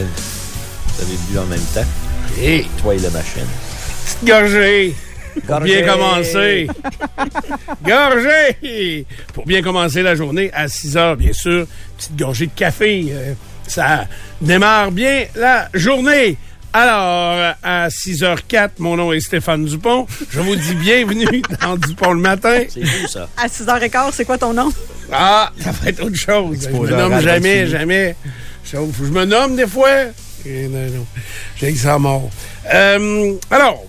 Avez, vous avez bu en même temps, Hey, toi et la machine. petite gorgée. Pour bien commencer. gorgée! Pour bien commencer la journée à 6 heures, bien sûr. Petite gorgée de café. euh, ça démarre bien la journée. Alors, à 6h04, mon nom est Stéphane Dupont. Je vous dis bienvenue dans Dupont le matin. C'est fou, ça. À 6h15, c'est quoi ton nom? Ah, ça va être autre chose. Je me nomme jamais, jamais. Sauf, je me nomme des fois? Et non, non. J'ai que ça mort. Euh, alors,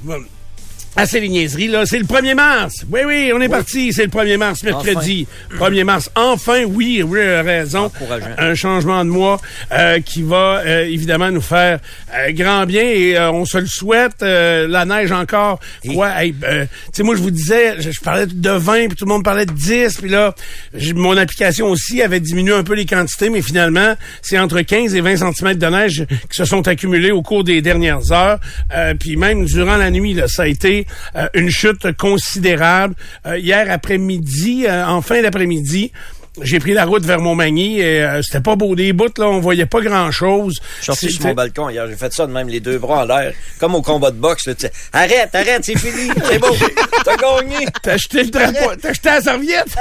euh, assez les niaiseries, là. C'est le 1er mars. Oui, oui, on est parti. C'est le 1er mars, mercredi. 1er mars. Enfin, oui, oui, euh, raison. Un changement de mois euh, qui va euh, évidemment nous faire euh, grand bien et euh, on se le souhaite. Euh, la neige encore. Hey, euh, tu sais, moi, je vous disais, je, je parlais de 20, puis tout le monde parlait de 10, puis là, mon application aussi avait diminué un peu les quantités, mais finalement, c'est entre 15 et 20 cm de neige qui se sont accumulés au cours des dernières heures. Euh, puis même durant la nuit, là, ça a été euh, une chute considérable. Euh, hier après-midi, euh, en fin d'après-midi, j'ai pris la route vers Montmagny et euh, c'était pas beau des bouts, là, on voyait pas grand-chose. Je suis sorti sur mon balcon hier, j'ai fait ça de même, les deux bras en l'air, comme au combat de boxe. Là, arrête, arrête, c'est fini, c'est beau, t'as gagné. T'as acheté le drapeau, t'as acheté la serviette?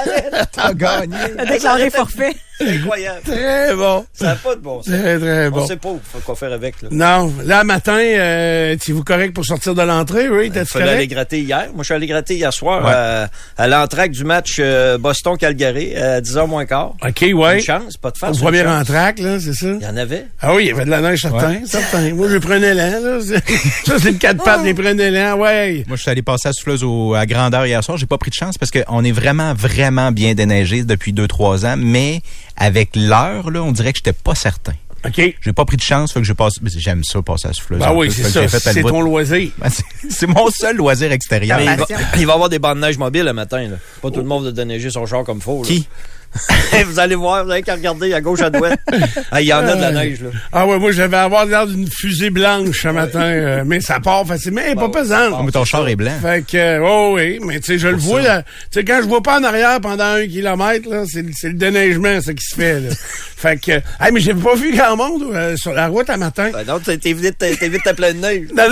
T'as gagné. T'as déclaré forfait. Incroyable. Très bon. Ça n'a pas de bon sens. Très, très On bon. sait pas quoi faire avec. Là. Non, là, matin, euh, vous correct pour sortir de l'entrée, oui? Il fallait aller gratter hier. Moi, je suis allé gratter hier soir Ouais. euh, à l'entraque du match euh, Boston-Calgary à 10h moins quart. OK, ouais. Une chance, pas de Au face. une premier entraque, là, c'est ça? Il y en avait. Ah oui, il y avait de la neige, certain, certain. Moi, je prenais l'an, là. C'est- Ça, c'est le quatre pattes, les prenais l'an, ouais. Moi, je suis allé passer à souffleuse au, à grandeur hier soir. J'ai pas pris de chance parce qu'on est vraiment, vraiment bien déneigé depuis deux, trois ans. Mais avec l'heure, là, on dirait que j'étais pas certain. OK. J'ai pas pris de chance, fait que je passe. mais J'aime ça, passer à souffleuse. Ben en oui, c'est ça. C'est ton loisir. Ben, c'est- mon seul loisir extérieur. Mais il, va, passion. il va y avoir des bandes de neige mobiles le matin. Là. Pas tout le monde va déneiger son char comme faut. là. Qui? vous allez voir, vous avez qu'à regarder à gauche, à droite. Ah, Il y en a de la neige. Là. Ah ouais, moi, j'avais avoir l'air d'une fusée blanche ce matin, euh, mais ça part facilement. Elle est pas ouais, pesante. Oh, mais ton char est blanc. Fait que, euh, oh oui, mais tu sais, je le vois, là. Tu sais, quand je vois pas en arrière pendant un kilomètre, là, c'est le- c'est le déneigement, ça qui se fait, là. fait que, hey, mais j'ai pas vu grand monde euh, sur la route à matin. Ben non, t'es vite, t'es vite à pleine neige. Non,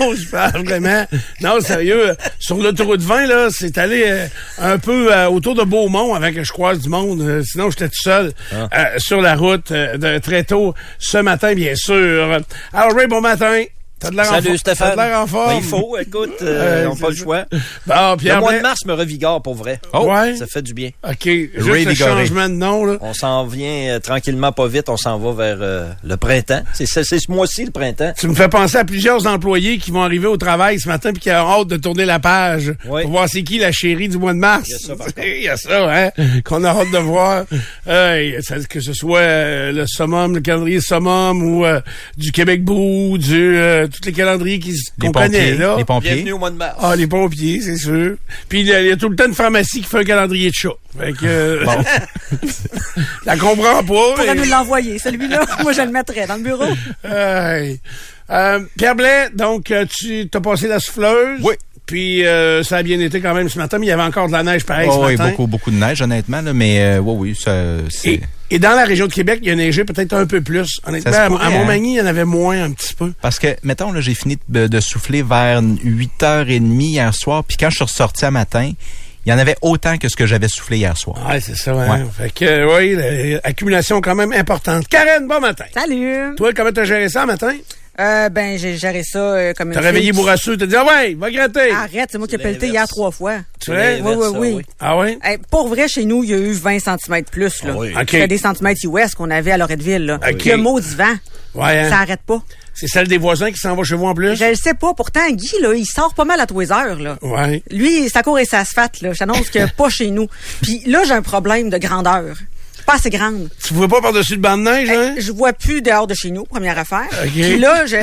non, je parle vraiment. Non, sérieux, sur l'autoroute 20, là, c'est allé euh, un peu autour de Beaumont avant que je croise du monde. Euh, sinon, j'étais tout seul Ah. euh, sur la route euh, de très tôt ce matin, bien sûr. Alors, Ray, bon matin. T'as de l'air en Salut for- Stéphane. T'as de l'air en forme. Ben, il faut, écoute, euh, Ouais, on n'a pas le choix. Bon, Le mois de mars me revigore pour vrai. Oh. Ouais. Ça fait du bien. OK. Ray Juste le Vigoré. changement de nom, là. On s'en vient euh, tranquillement, pas vite. On s'en va vers euh, le printemps. C'est c'est- c'est ce mois-ci, le printemps. Tu me fais penser à plusieurs employés qui vont arriver au travail ce matin puis qui ont hâte de tourner la page Oui. pour voir c'est qui la chérie du mois de mars. Il y a ça, par contre. Il y a ça, hein, qu'on a hâte de voir. Euh, ça- que ce soit euh, le summum, le calendrier summum ou euh, du Québec Beau, du euh, tous les calendriers qui qu'on connaît là. Les pompiers. Bienvenue au mois de mars. Ah, les pompiers, c'est sûr. Puis il y, a- il y a tout le temps une pharmacie qui fait un calendrier de chat. Fait que, euh, la comprends pas. pourrais mais- nous l'envoyer, celui-là. Moi, je le mettrais dans le bureau. Euh, Pierre Blais, donc euh, tu t'as passé la souffleuse. Oui. Puis euh, ça a bien été quand même ce matin, mais il y avait encore de la neige pareil Oh, ce oui, matin. beaucoup, beaucoup de neige, honnêtement, là, mais euh, oui, oui, ça, c'est. Et, dans la région de Québec, il y a neigé peut-être un peu plus. Honnêtement, à- pourrait, à hein? Montmagny, il y en avait moins un petit peu. Parce que, mettons, là, j'ai fini de, de souffler vers 8h30 hier soir, puis quand je suis ressorti à matin, il y en avait autant que ce que j'avais soufflé hier soir. Ouais, c'est ça. Hein? Ouais. Fait que euh, oui, l'accumulation quand même importante. Karen, bon matin. Salut! Toi, comment t'as géré ça matin? Euh, ben, j'ai géré ça euh, comme une T'as réveillé Bourrasseux, t'as dit ah ouais, va gratter. Arrête, c'est moi qui ai pelleté hier trois fois. Tu vrai? Oui, oui, oui. Ah ouais? Hey, pour vrai, chez nous, il y a eu 20 cm plus. Là. Ah oui. OK. C'était des centimètres US qu'on avait à Loretteville. Là. OK. Le maudit vent. Ouais, hein. Ça arrête pas. C'est celle des voisins qui s'en va chez vous en plus? Je le sais pas. Pourtant, Guy, là, il sort pas mal à tous les heures, là. Ouais. Lui, sa cour et sa asphalte, là. J'annonce que pas chez nous. Puis là, j'ai un problème de grandeur. Pas assez grande. Tu pouvais pas par-dessus le banc de neige, hein? Je vois plus dehors de chez nous, première affaire. OK. Puis là, je,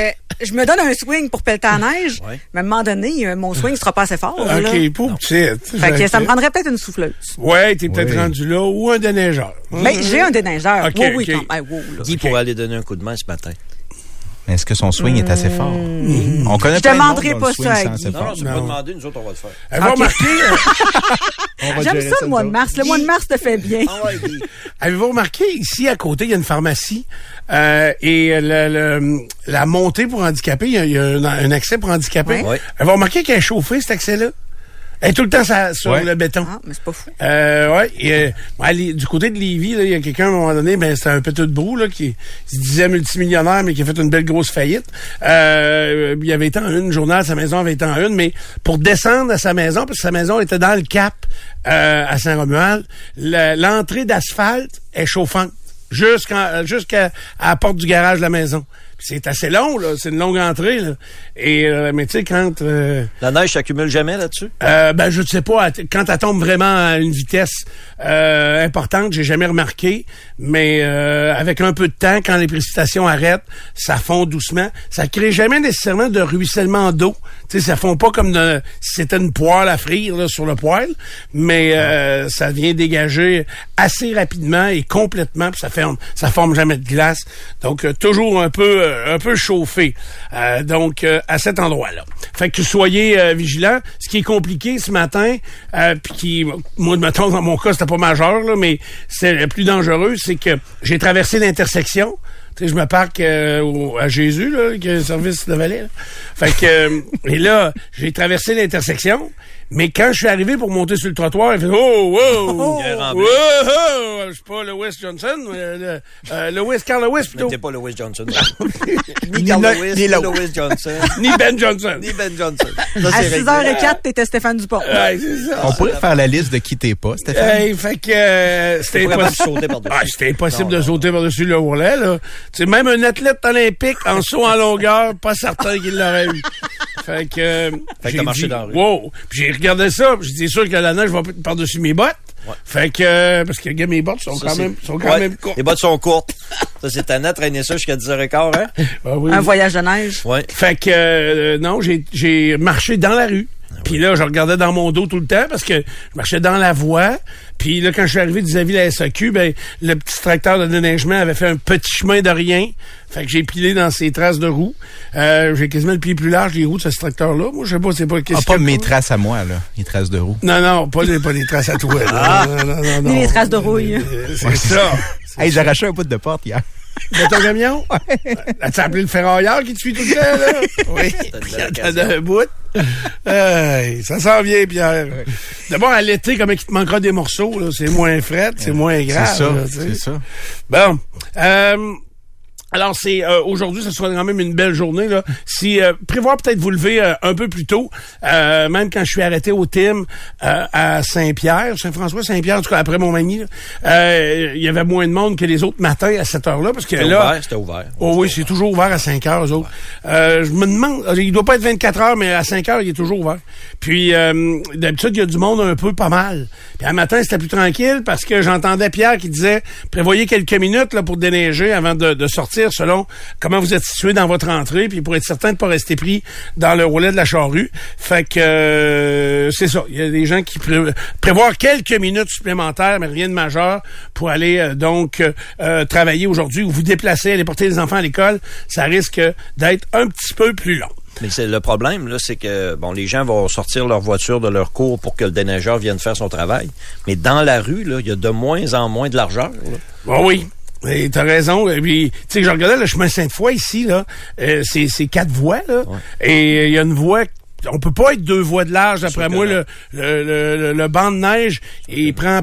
je me donne un swing pour pelleter la neige. Ouais. Mais à un moment donné, euh, mon swing sera pas assez fort. là. OK, pauvre petite. Fait que ça me prendrait peut-être une souffleuse. Ouais, t'es peut-être Oui. rendu là ou un déneigeur. Mais j'ai un déneigeur. OK, oui, oui, OK. quand même. Wow, là. Guy pourrait aller donner un coup de main ce matin. Est-ce que son swing est assez fort? On connaît Je de demanderai pas swing ça à Guy. assez Non, non, c'est pas demandé, nous autres, on va le faire. Avez-vous OK. remarqué, On va J'aime ça le mois de mars. Le mois de mars te fait bien. Ah avez-vous remarqué, ici, à côté, il y a une pharmacie, euh, et le, le- la montée pour handicapés, il y a, il y a un, un accès pour handicapés. Ouais. Avez-vous remarqué qu'elle est chauffée, cet accès-là? Elle est tout le temps sa- sur Ouais. le béton. Ah, mais c'est pas fou. Euh, ouais. Et, euh, du côté de Lévis, là, il y a quelqu'un à un moment donné, ben c'était un petit de brou là, qui se disait multimillionnaire, mais qui a fait une belle grosse faillite. Euh, il avait été en une journal, sa maison avait été en une, mais pour descendre à sa maison, parce que sa maison était dans le Cap euh, à Saint-Romuald, le- l'entrée d'asphalte est chauffante jusqu'à jusqu'à à la porte du garage de la maison. C'est assez long, là. C'est une longue entrée, là. Et, euh, mais tu sais, quand... euh, La neige s'accumule jamais là-dessus? euh, ben je ne sais pas quand elle tombe vraiment à une vitesse euh, importante, j'ai jamais remarqué, mais euh, avec un peu de temps, quand les précipitations arrêtent, ça fond doucement. Ça crée jamais nécessairement de ruissellement d'eau. Tu sais, ça fond pas comme de, si c'était une poêle à frire là, sur le poêle, mais euh, ça vient dégager assez rapidement et complètement, puis ça forme, ça forme jamais de glace. Donc toujours un peu, euh, un peu chauffé. Euh, donc euh, à cet endroit-là. Fait que soyez euh, vigilants. Ce qui est compliqué ce matin, puis qui, moi, mettons, dans mon cas, c'était pas majeur, là, mais c'est le plus dangereux, c'est que j'ai traversé l'intersection. Tu sais, je me parque à Jésus, là, qui a un service de valet. là. Fait que, et là, j'ai traversé l'intersection, mais quand je suis arrivé pour monter sur le trottoir, il fait « Oh, wow, rempli. oh! Je suis pas Lewis Johnson, euh, le- euh, Lewis, Carl Lewis, plutôt. t'es pas Lewis Johnson. Ni Carl le- Lewis, ni ni le- Lewis Johnson, Ni Ben Johnson. ni Ben Johnson. Ça, À c'est 6h04, t'étais Stéphane Dupont. Ouais, c'est ça. On pourrait faire la liste de qui t'es pas, Stéphane? Hey, fait que euh, c'était Pas capable de impossible. sauter par-dessus. Ah, c'était impossible de sauter par-dessus le ourlet, là. Tu sais, même un athlète olympique en saut en longueur, pas certain qu'il l'aurait eu. Fait que, euh, Fait que t'as marché dit, dans la rue. Wow! Puis regardé ça, dit, sûr que la neige va par-dessus mes bottes. Ouais. Fait que, euh, parce que, gars, mes bottes sont Ça, quand même, sont quand Ouais, même courtes. Les bottes sont courtes. Ça, c'est tannant traîner ça jusqu'à 10h15, hein? Ah oui. Un voyage de neige. Ouais. Fait que euh, non, j'ai j'ai marché dans la rue. Ah Puis là, je regardais dans mon dos tout le temps parce que je marchais dans la voie. Puis là, quand je suis arrivé vis-à-vis de la SAQ, ben, le petit tracteur de déneigement avait fait un petit chemin de rien. Fait que j'ai pilé dans ses traces de roues. Euh, j'ai quasiment le pied plus large des roues de ce tracteur-là. Moi, je sais pas, c'est pas Ah, qu'est-ce pas que- mes traces à moi, là. Les traces de roue. Non, non, pas les, pas les traces à toi. là. Non, non, non, non. Ni les traces de rouille. Euh, C'est ça. Hey, j'ai arraché un bout de porte hier. De ton camion? As-tu appelé le ferrailleur qui te suit tout le temps, là? Oui. T'as un bout. Hey, ça s'en vient, Pierre. D'abord, à l'été, comme il te manquera des morceaux, là, c'est moins fret, c'est moins grave. C'est ça, c'est ça. Bon. Euh, alors, c'est euh, aujourd'hui, ce sera quand même une belle journée. Là. Si euh, prévoir peut-être vous lever euh, un peu plus tôt, euh, même quand je suis arrêté au TIM euh, à Saint-Pierre, Saint-François, Saint-Pierre, en tout cas après Montmagny, euh, il y avait moins de monde que les autres matins à cette heure-là, parce que là, ouvert, c'était ouvert. Oh oui, c'est toujours ouvert à 5 heures, autres. Euh, je me demande, il doit pas être 24 heures, mais à 5 heures, il est toujours ouvert. Puis, euh, d'habitude, il y a du monde un peu pas mal. Puis, un matin, c'était plus tranquille parce que j'entendais Pierre qui disait, prévoyez quelques minutes là, pour déneiger avant de, de sortir selon comment vous êtes situé dans votre entrée, puis pour être certain de pas rester pris dans le roulet de la charrue. Fait que, euh, c'est ça. Il y a des gens qui pré prévoient quelques minutes supplémentaires, mais rien de majeur, pour aller euh, donc euh, euh, travailler aujourd'hui ou vous déplacer, aller porter les enfants à l'école. Ça risque d'être un petit peu plus long. Mais c'est le problème, là, c'est que bon, les gens vont sortir leur voiture de leur cours pour que le déneigeur vienne faire son travail. Mais dans la rue, là, il y a de moins en moins de largeur. là. Bon, oui. Et t'as raison. Et puis, tu sais, je regardais le chemin Sainte-Foy ici, là. euh, c'est, c'est quatre voies, là. Et il y a une voie. On peut pas être deux voies de large, que moi. le, le, le- le banc de neige, il prend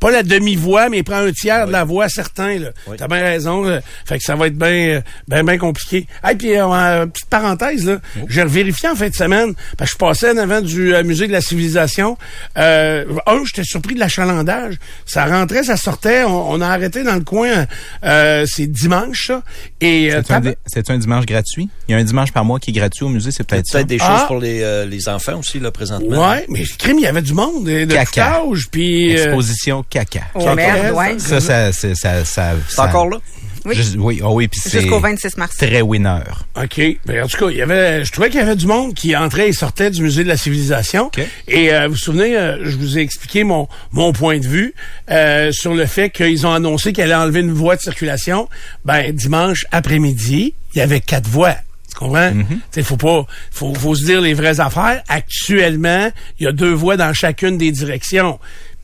pas la demi-voix, mais il prend un tiers de la voix, certain. Là. Oui. T'as bien raison. là. Fait que ça va être bien ben, ben compliqué. Et puis, euh, euh, petite parenthèse, là, Oh. j'ai vérifié en fin de semaine, parce que je passais en avant du euh, Musée de la Civilisation. Euh, un, j'étais surpris de l'achalandage. Ça rentrait, ça sortait. On, on a arrêté dans le coin. Euh, c'est dimanche, ça. Et euh, C'est un, c'est un dimanche gratuit? Il y a un dimanche par mois qui est gratuit au musée, c'est peut-être ça. Peut-être des Ah. choses pour les, euh, les enfants aussi, là, présentement. Ouais, mais crime, il y avait du monde de, tout Caca. âge, puis euh, Exposition caca. Oh merde, ouais. Ça, ça, c'est- ça, ça, C'est ça- encore là? Oui. Juste- oui, oh oui, puis c'est Jusqu'au 26 mars. très winner. OK. Ben, en tout cas, il y avait, je trouvais qu'il y avait du monde qui entrait et sortait du musée de la civilisation. OK. Et euh, vous vous souvenez, euh, je vous ai expliqué mon, mon point de vue euh, sur le fait qu'ils ont annoncé qu'ils allaient enlever une voie de circulation. Ben, dimanche après-midi, il y avait quatre voies. Tu comprends? Il faut pas, faut, faut se dire les vraies affaires. Actuellement, il y a deux voies dans chacune des directions.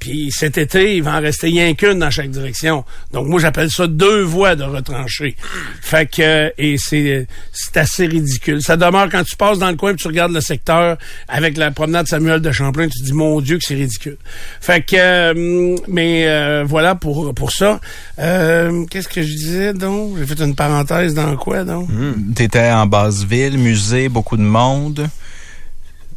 Puis cet été, il va en rester rien qu'une dans chaque direction. Donc moi, j'appelle ça deux voies de retranché. Fait que euh, et c'est c'est assez ridicule. Ça demeure quand tu passes dans le coin et tu regardes le secteur avec la promenade Samuel de Champlain, tu te dis mon Dieu que c'est ridicule. Fait que euh, mais euh, voilà pour pour ça. Euh, Qu'est-ce que je disais donc? J'ai fait une parenthèse dans quoi donc? T'étais en basse ville, musée, beaucoup de monde,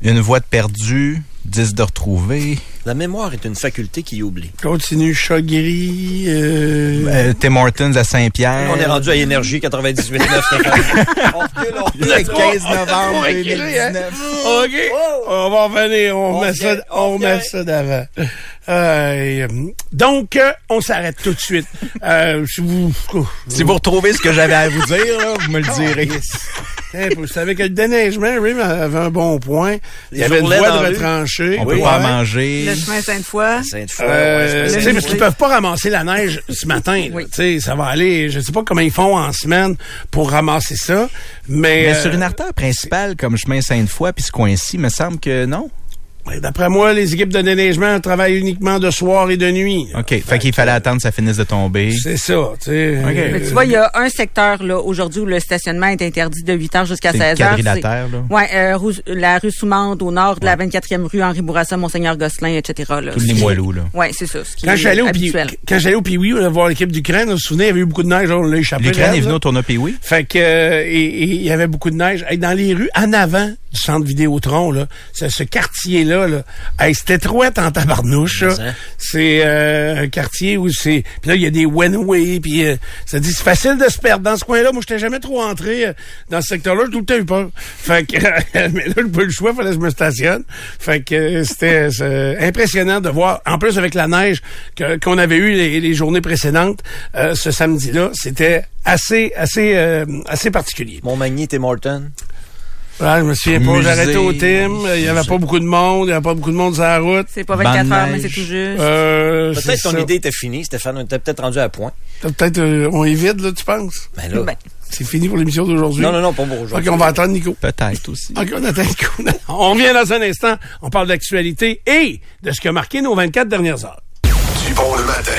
une voix de perdu, 10 de retrouvé. La mémoire est une faculté qui oublie. Continue chat gris. Euh, Euh, Tim Hortons à Saint-Pierre. On est rendu à Énergie 98.9. Stéphane. on recule, on recule. le 15 novembre Ouais, écrit, hein? 2019. OK. On va revenir. On, On remet ça, on remet ça d'avant. Euh, donc, euh, on s'arrête tout de suite. Euh, si vous, Si vous retrouvez ce que j'avais à vous dire, là, vous me le direz. Hey, vous savez que le déneigement, Rim avait un bon point. Il y avait une voie dans de la rue. retranché. On Oui, peut pas ouais. manger. Le chemin Sainte-Foy. Sainte-Foy, Euh, ouais, tu c'est sais, pas- parce qu'ils peuvent pas ramasser la neige ce matin. Oui. Sais, ça va aller. Je sais pas comment ils font en semaine pour ramasser ça, mais, Mais euh, sur une artère principale comme chemin Sainte-Foy, puis ce coin-ci, me semble que non. D'après moi, les équipes de déneigement travaillent uniquement de soir et de nuit. OK. Fait qu'il fallait attendre que ça finisse de tomber. C'est ça, tu sais. OK. Mais tu vois, il y a un secteur là aujourd'hui où le stationnement est interdit de 8 h jusqu'à C'est 16 h. là. Ouais, euh, la rue Soumande au nord de la 24e rue Henri Bourassa, Monseigneur Gosselin, etc. Là, Tous les moelleux, là. Ouais, c'est ça. Ce qui Quand j'allais au Pi- habituel. quand j'allais au voir l'équipe d'Ukraine, vous vous souvenez, il y avait eu beaucoup de neige, on l'a échappé. L'Ukraine est venue au tournoi oui. Fait que euh, et, et il y avait beaucoup de neige. Dans les rues, en avant du centre Vidéotron, là, ce, ce quartier-là, là, hey, c'était trop en tabarnouche. hein? C'est euh, un quartier où c'est. Puis là, il y a des one-way, puis euh, ça dit c'est facile de se perdre dans ce coin-là. Moi, j'étais jamais trop entré euh, dans ce secteur-là, j'ai tout le temps eu peur. Fait que mais là, j'ai pas eu le choix, fallait que je me stationne. Fait que euh, c'était c'est impressionnant de voir. En plus, avec la neige qu'on avait eu les, les journées précédentes, euh, ce samedi-là, c'était assez, assez, euh, assez particulier. Montmagny, Tim Horton. Ouais, je me souviens pas, arrêté au Tim, il y avait pas beaucoup de monde, il y avait pas beaucoup de monde sur la route. C'est pas 24 Bande heures, mais c'est tout juste. Euh, Peut-être ton ça. idée était finie, Stéphane. On était peut-être rendu à point. Peut-être euh, on est vide, là, tu penses? Ben là. Ben, C'est fini pour l'émission d'aujourd'hui? non, non, non, pas pour aujourd'hui. OK, on va attendre Nico. Peut-être aussi. OK, on attend Nico. on revient dans un instant. On parle d'actualité et de ce qui a marqué nos 24 dernières heures. Du bon le matin.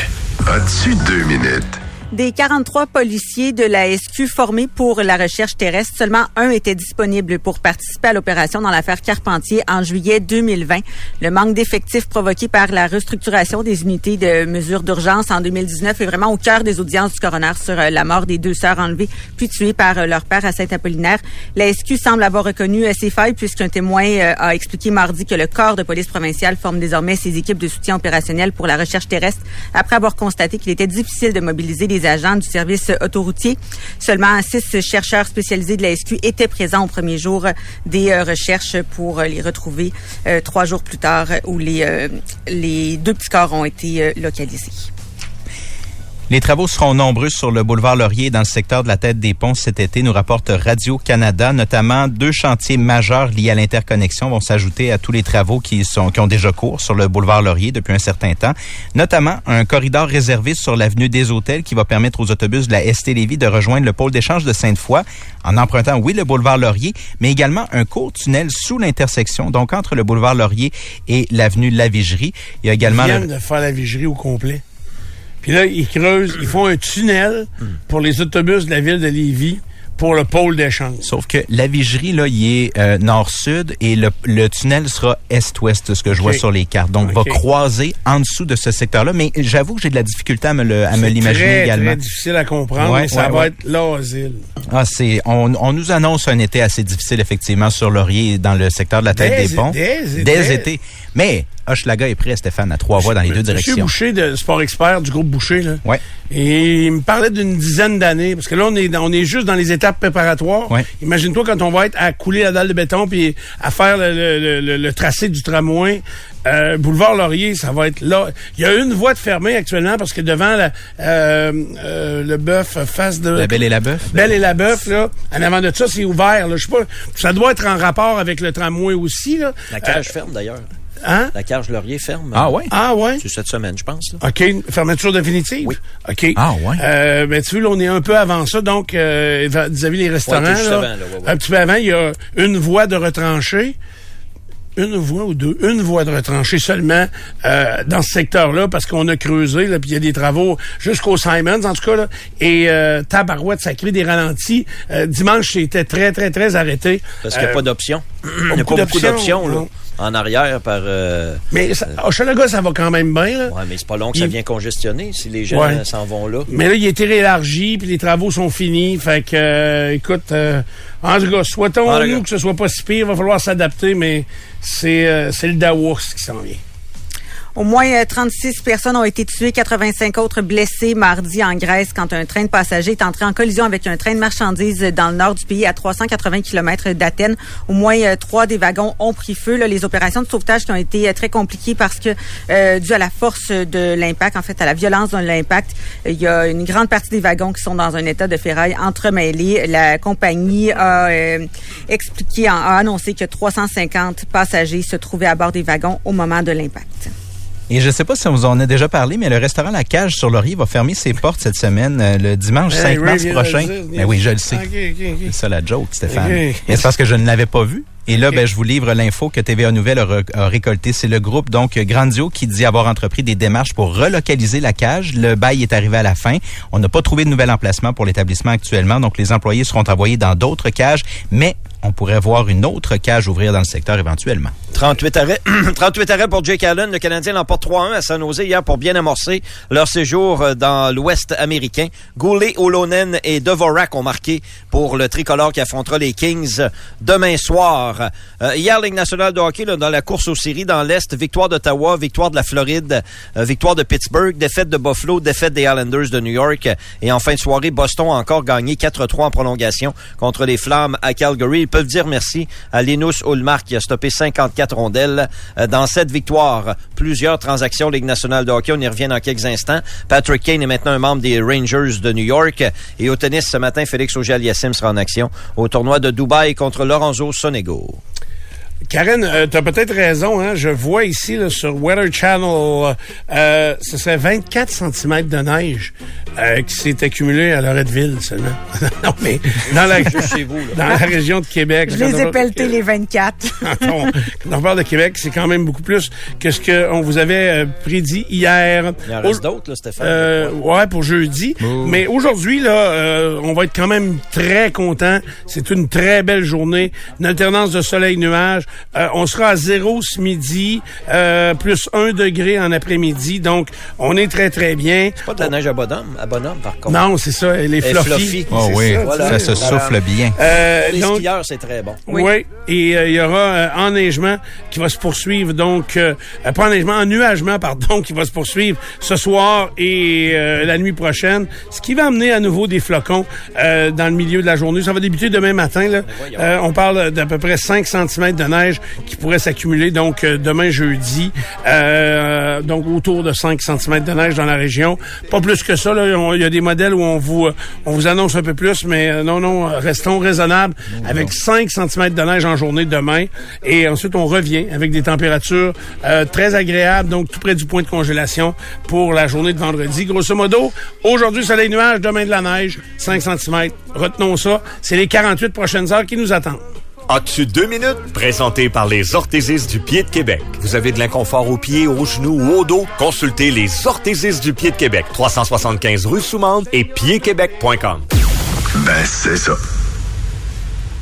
As-tu deux minutes? Des 43 policiers de la SQ formés pour la recherche terrestre, seulement un était disponible pour participer à l'opération dans l'affaire Carpentier en juillet 2020. Le manque d'effectifs provoqué par la restructuration des unités de mesures d'urgence en 2019 est vraiment au cœur des audiences du coroner sur euh, la mort des deux sœurs enlevées puis tuées par euh, leur père à Saint-Apollinaire. La SQ semble avoir reconnu euh, ses failles puisqu'un témoin a expliqué mardi que le corps de police provinciale forme désormais ses équipes de soutien opérationnel pour la recherche terrestre après avoir constaté qu'il était difficile de mobiliser agents du service autoroutier. Seulement six chercheurs spécialisés de la SQ étaient présents au premier jour des euh, recherches pour euh, les retrouver euh, trois jours plus tard où les, les deux petits corps ont été localisés. Les travaux seront nombreux sur le boulevard Laurier dans le secteur de la tête des ponts cet été, nous rapporte Radio-Canada. Notamment, deux chantiers majeurs liés à l'interconnexion vont s'ajouter à tous les travaux qui, sont, qui ont déjà cours sur le boulevard Laurier depuis un certain temps. Notamment, un corridor réservé sur l'avenue des Hôtels qui va permettre aux autobus de la ST Lévis de rejoindre le pôle d'échange de Sainte-Foy en empruntant, oui, le boulevard Laurier, mais également un court tunnel sous l'intersection, donc entre le boulevard Laurier et l'avenue Lavigerie. Il y a Ils également... le- de faire la vigerie au complet. Puis là, ils creusent, ils font un tunnel pour les autobus de la ville de Lévis pour le pôle d'échange. Sauf que la vigerie, là, il est euh, nord-sud et le, le tunnel sera est-ouest, ce que je vois sur les cartes. Donc, Ok. va croiser en dessous de ce secteur-là. Mais j'avoue que j'ai de la difficulté à me le- à me C'est l'imaginer très, également. très difficile à comprendre. Ouais, ça ouais, va ouais. être l'asile. Ah, c'est, on, on nous annonce un été assez difficile, effectivement, sur Laurier dans le secteur de la tête Des- des ponts. des- Dès des- été. Mais, Hochelaga est prêt, Stéphane, à trois voies dans les deux Monsieur directions. Boucher de Sport Expert du groupe Boucher, là. Ouais. Et il me parlait d'une dizaine d'années, parce que là, on est, on est juste dans les étapes préparatoires. Ouais. Imagine-toi quand on va être à couler la dalle de béton puis à faire le, le- le- le tracé du tramway. Euh, Boulevard Laurier, ça va être là. Il y a une voie de fermée actuellement parce que devant la, euh, euh, le bœuf face de... La Belle et la Bœuf. Belle et la bœuf, là, en avant de ça, c'est ouvert. Là. Je sais pas, ça doit être en rapport avec le tramway aussi. Là. La cage ferme, d'ailleurs. Hein? La cage Laurier ferme. Ah ouais? Ah ouais? C'est cette semaine, je pense. là. OK, fermeture définitive? Oui. OK. Ah, ouais. Euh, ben, tu vois, là, on est un peu avant ça, donc, euh, vis-à-vis les restaurants, Ouais, là, avant, là, ouais, ouais. un petit peu avant, il y a une voie de retranchée. Une voie ou deux? Une voie de retranchée seulement euh, dans ce secteur-là, parce qu'on a creusé, là, puis il y a des travaux jusqu'au Simons, en tout cas, là, et euh, tabarouette, ça crée des ralentis. Euh, dimanche, c'était très, très, très arrêté. Parce qu'il n'y a Euh, pas d'options. Il n'y a beaucoup pas beaucoup d'options, d'options là, non. En arrière par... euh, Mais ça, Hochelaga, ça va quand même bien. Ouais, mais c'est pas long que ça vient congestionner si les gens Ouais. euh, s'en vont là. Mais là, il a été réélargi, puis les travaux sont finis. Fait que, euh, écoute, euh, en tout cas, souhaitons-nous que ce soit pas si pire. Il va falloir s'adapter, mais c'est euh, le Daours qui s'en vient. Au moins euh, 36 personnes ont été tuées, 85 autres blessées mardi en Grèce quand un train de passagers est entré en collision avec un train de marchandises dans le nord du pays à 380 km d'Athènes. Au moins euh, trois des wagons ont pris feu. Là, les opérations de sauvetage qui ont été euh, très compliquées parce que euh, dû à la force de l'impact, en fait à la violence de l'impact, euh, il y a une grande partie des wagons qui sont dans un état de ferraille entremêlé. La compagnie a euh, expliqué, a annoncé que 350 passagers se trouvaient à bord des wagons au moment de l'impact. Et je sais pas si on vous en a déjà parlé, mais le restaurant La Cage sur Laurier va fermer ses portes cette semaine, euh, le dimanche 5 Hey, Ray mars prochain. dire. Ben oui, je le sais. C'est ça la joke, Stéphane. Mais c'est parce que je ne l'avais pas vu. Et là, ben, je vous livre l'info que TVA Nouvelle a, a récoltée. C'est le groupe donc Grandio qui dit avoir entrepris des démarches pour relocaliser la cage. Le bail est arrivé à la fin. On n'a pas trouvé de nouvel emplacement pour l'établissement actuellement, donc les employés seront envoyés dans d'autres cages, mais on pourrait voir une autre cage ouvrir dans le secteur éventuellement. 38 arrêts, 38 arrêts pour Jake Allen. Le Canadien l'emporte 3-1 à San Jose hier pour bien amorcer leur séjour euh, dans l'Ouest américain. Goulet, Olonen et Devorak ont marqué pour le tricolore qui affrontera les Kings demain soir. Euh, hier, Ligue nationale de hockey là, dans la course aux séries dans l'Est, victoire d'Ottawa, victoire de la Floride, euh, victoire de Pittsburgh, défaite de Buffalo, défaite des Islanders de New York. Et en fin de soirée, Boston a encore gagné 4-3 en prolongation contre les Flammes à Calgary. Peuvent dire merci à Linus Ulmark qui a stoppé 54 rondelles euh, dans cette victoire. Plusieurs transactions Ligue nationale de hockey, on y revient dans quelques instants. Patrick Kane est maintenant un membre des Rangers de New York. Et au tennis ce matin, Félix Auger-Aliassime sera en action au tournoi de Dubaï contre Lorenzo Sonego. Karen, euh, tu as peut-être raison. Hein? Je vois ici là, sur Weather Channel, euh, ce serait 24 cm de neige euh, qui s'est accumulé à Loretteville seulement. non, mais dans la, chez vous, là. dans la région de Québec. Je les ai pelletés les 24. quand on, quand on parle de Québec, c'est quand même beaucoup plus que ce qu'on vous avait euh, prédit hier. Il en Au- reste d'autres, là, Stéphane. euh, ouais, pour jeudi. Mais aujourd'hui, là, euh, on va être quand même très content. C'est une très belle journée. Une alternance de soleil-nuage. Euh, on sera à zéro ce midi, euh, plus un degré en après-midi. Donc, on est très, très bien. Pas de la neige à bonhomme, à bonhomme par contre. Non, c'est ça, les Les fluffy. fluffy. Oh C'est oui, ça, voilà. se souffle bien. Euh, les donc, skieurs, c'est très bon. Oui. Et euh, il y aura euh, enneigement qui va se poursuivre, donc, pas enneigement, ennuagement, pardon, qui va se poursuivre ce soir et euh, la nuit prochaine, ce qui va amener à nouveau des flocons euh, dans le milieu de la journée. Ça va débuter demain matin. Là. Euh, on parle d'à peu près 5 cm de neige qui pourrait s'accumuler, donc, euh, demain jeudi. Euh, donc, autour de 5 cm de neige dans la région. Pas plus que ça. Il y a des modèles où on vous, euh, on vous annonce un peu plus, mais euh, non, non, restons raisonnables avec 5 cm de neige en journée demain. Et ensuite, on revient avec des températures euh, très agréables, donc tout près du point de congélation pour la journée de vendredi. Grosso modo, aujourd'hui, soleil-nuage, demain de la neige, 5 cm. Retenons ça. C'est les 48 prochaines heures qui nous attendent. As-tu deux minutes? Présenté par les orthésistes du pied de Québec. Vous avez de l'inconfort aux pieds, aux genoux ou au dos? Consultez les orthésistes du pied de Québec. 375 rue Soumande et piedquebec.com. Ben, c'est ça.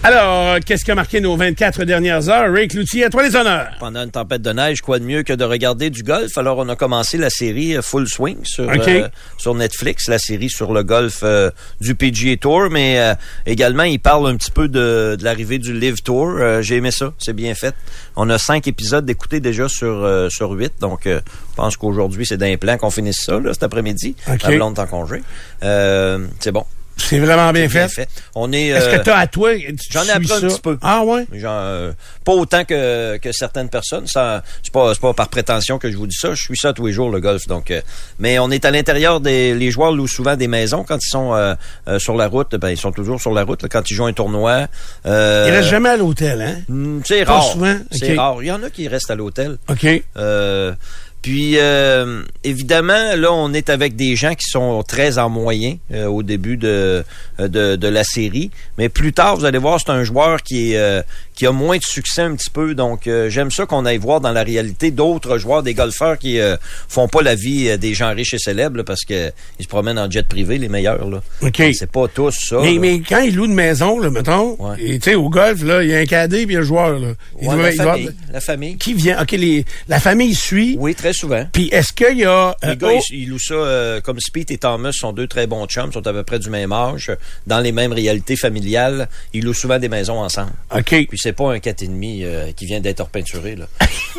Alors, qu'est-ce qui a marqué nos 24 dernières heures? Rick Loutier, à toi les honneurs. Pendant une tempête de neige, quoi de mieux que de regarder du golf? Alors, on a commencé la série euh, Full Swing sur, euh, sur Netflix, la série sur le golf euh, du PGA Tour, mais euh, également, il parle un petit peu de, de l'arrivée du Live Tour. J'ai aimé ça, c'est bien fait. On a cinq épisodes d'écouter déjà sur sur huit, donc je pense qu'aujourd'hui, c'est d'un plan qu'on finisse ça, là, cet après-midi. OK. La blonde en congé. C'est bon. C'est vraiment bien fait. Bien fait. On est... Est-ce euh, que t'as à toi? J'en ai appris un petit peu. Ah ouais? Genre, euh, pas autant que, que certaines personnes. Ça, c'est pas, c'est pas par prétention que je vous dis ça. Je suis ça tous les jours le golf. Donc, euh, mais on est à l'intérieur des. Les joueurs louent souvent des maisons quand ils sont euh, euh, sur la route. Ben, ils sont toujours sur la route là, quand ils jouent un tournoi. Euh, Il reste jamais à l'hôtel, hein? hmm, C'est Pas rare. souvent? C'est rare. Il y en a qui restent à l'hôtel. OK. Euh, puis euh, évidemment, là, on est avec des gens qui sont très en moyen euh, au début de, de de la série, mais plus tard, vous allez voir, c'est un joueur qui est euh, qui a moins de succès un petit peu. Donc euh, j'aime ça qu'on aille voir dans la réalité d'autres joueurs, des golfeurs qui euh, font pas la vie euh, des gens riches et célèbres là, parce que ils se promènent en jet privé, les meilleurs là. OK. C'est pas tous ça. Mais, mais quand il loue une maison, là, mettons, Ouais. et tu sais, au golf, là, il y a un cadet puis le joueur, là. Il Ouais, doit- la, doit- famille, la famille. Qui vient? OK, les, la famille suit. Oui, très souvent. Puis est-ce qu'il y a... euh, Les gars, oh, ils, ils louent ça euh, comme Speed et Thomas sont deux très bons chums, sont à peu près du même âge, dans les mêmes réalités familiales. Ils louent souvent des maisons ensemble. OK. Puis c'est pas un 4,5 euh, qui vient d'être repeinturé. Là.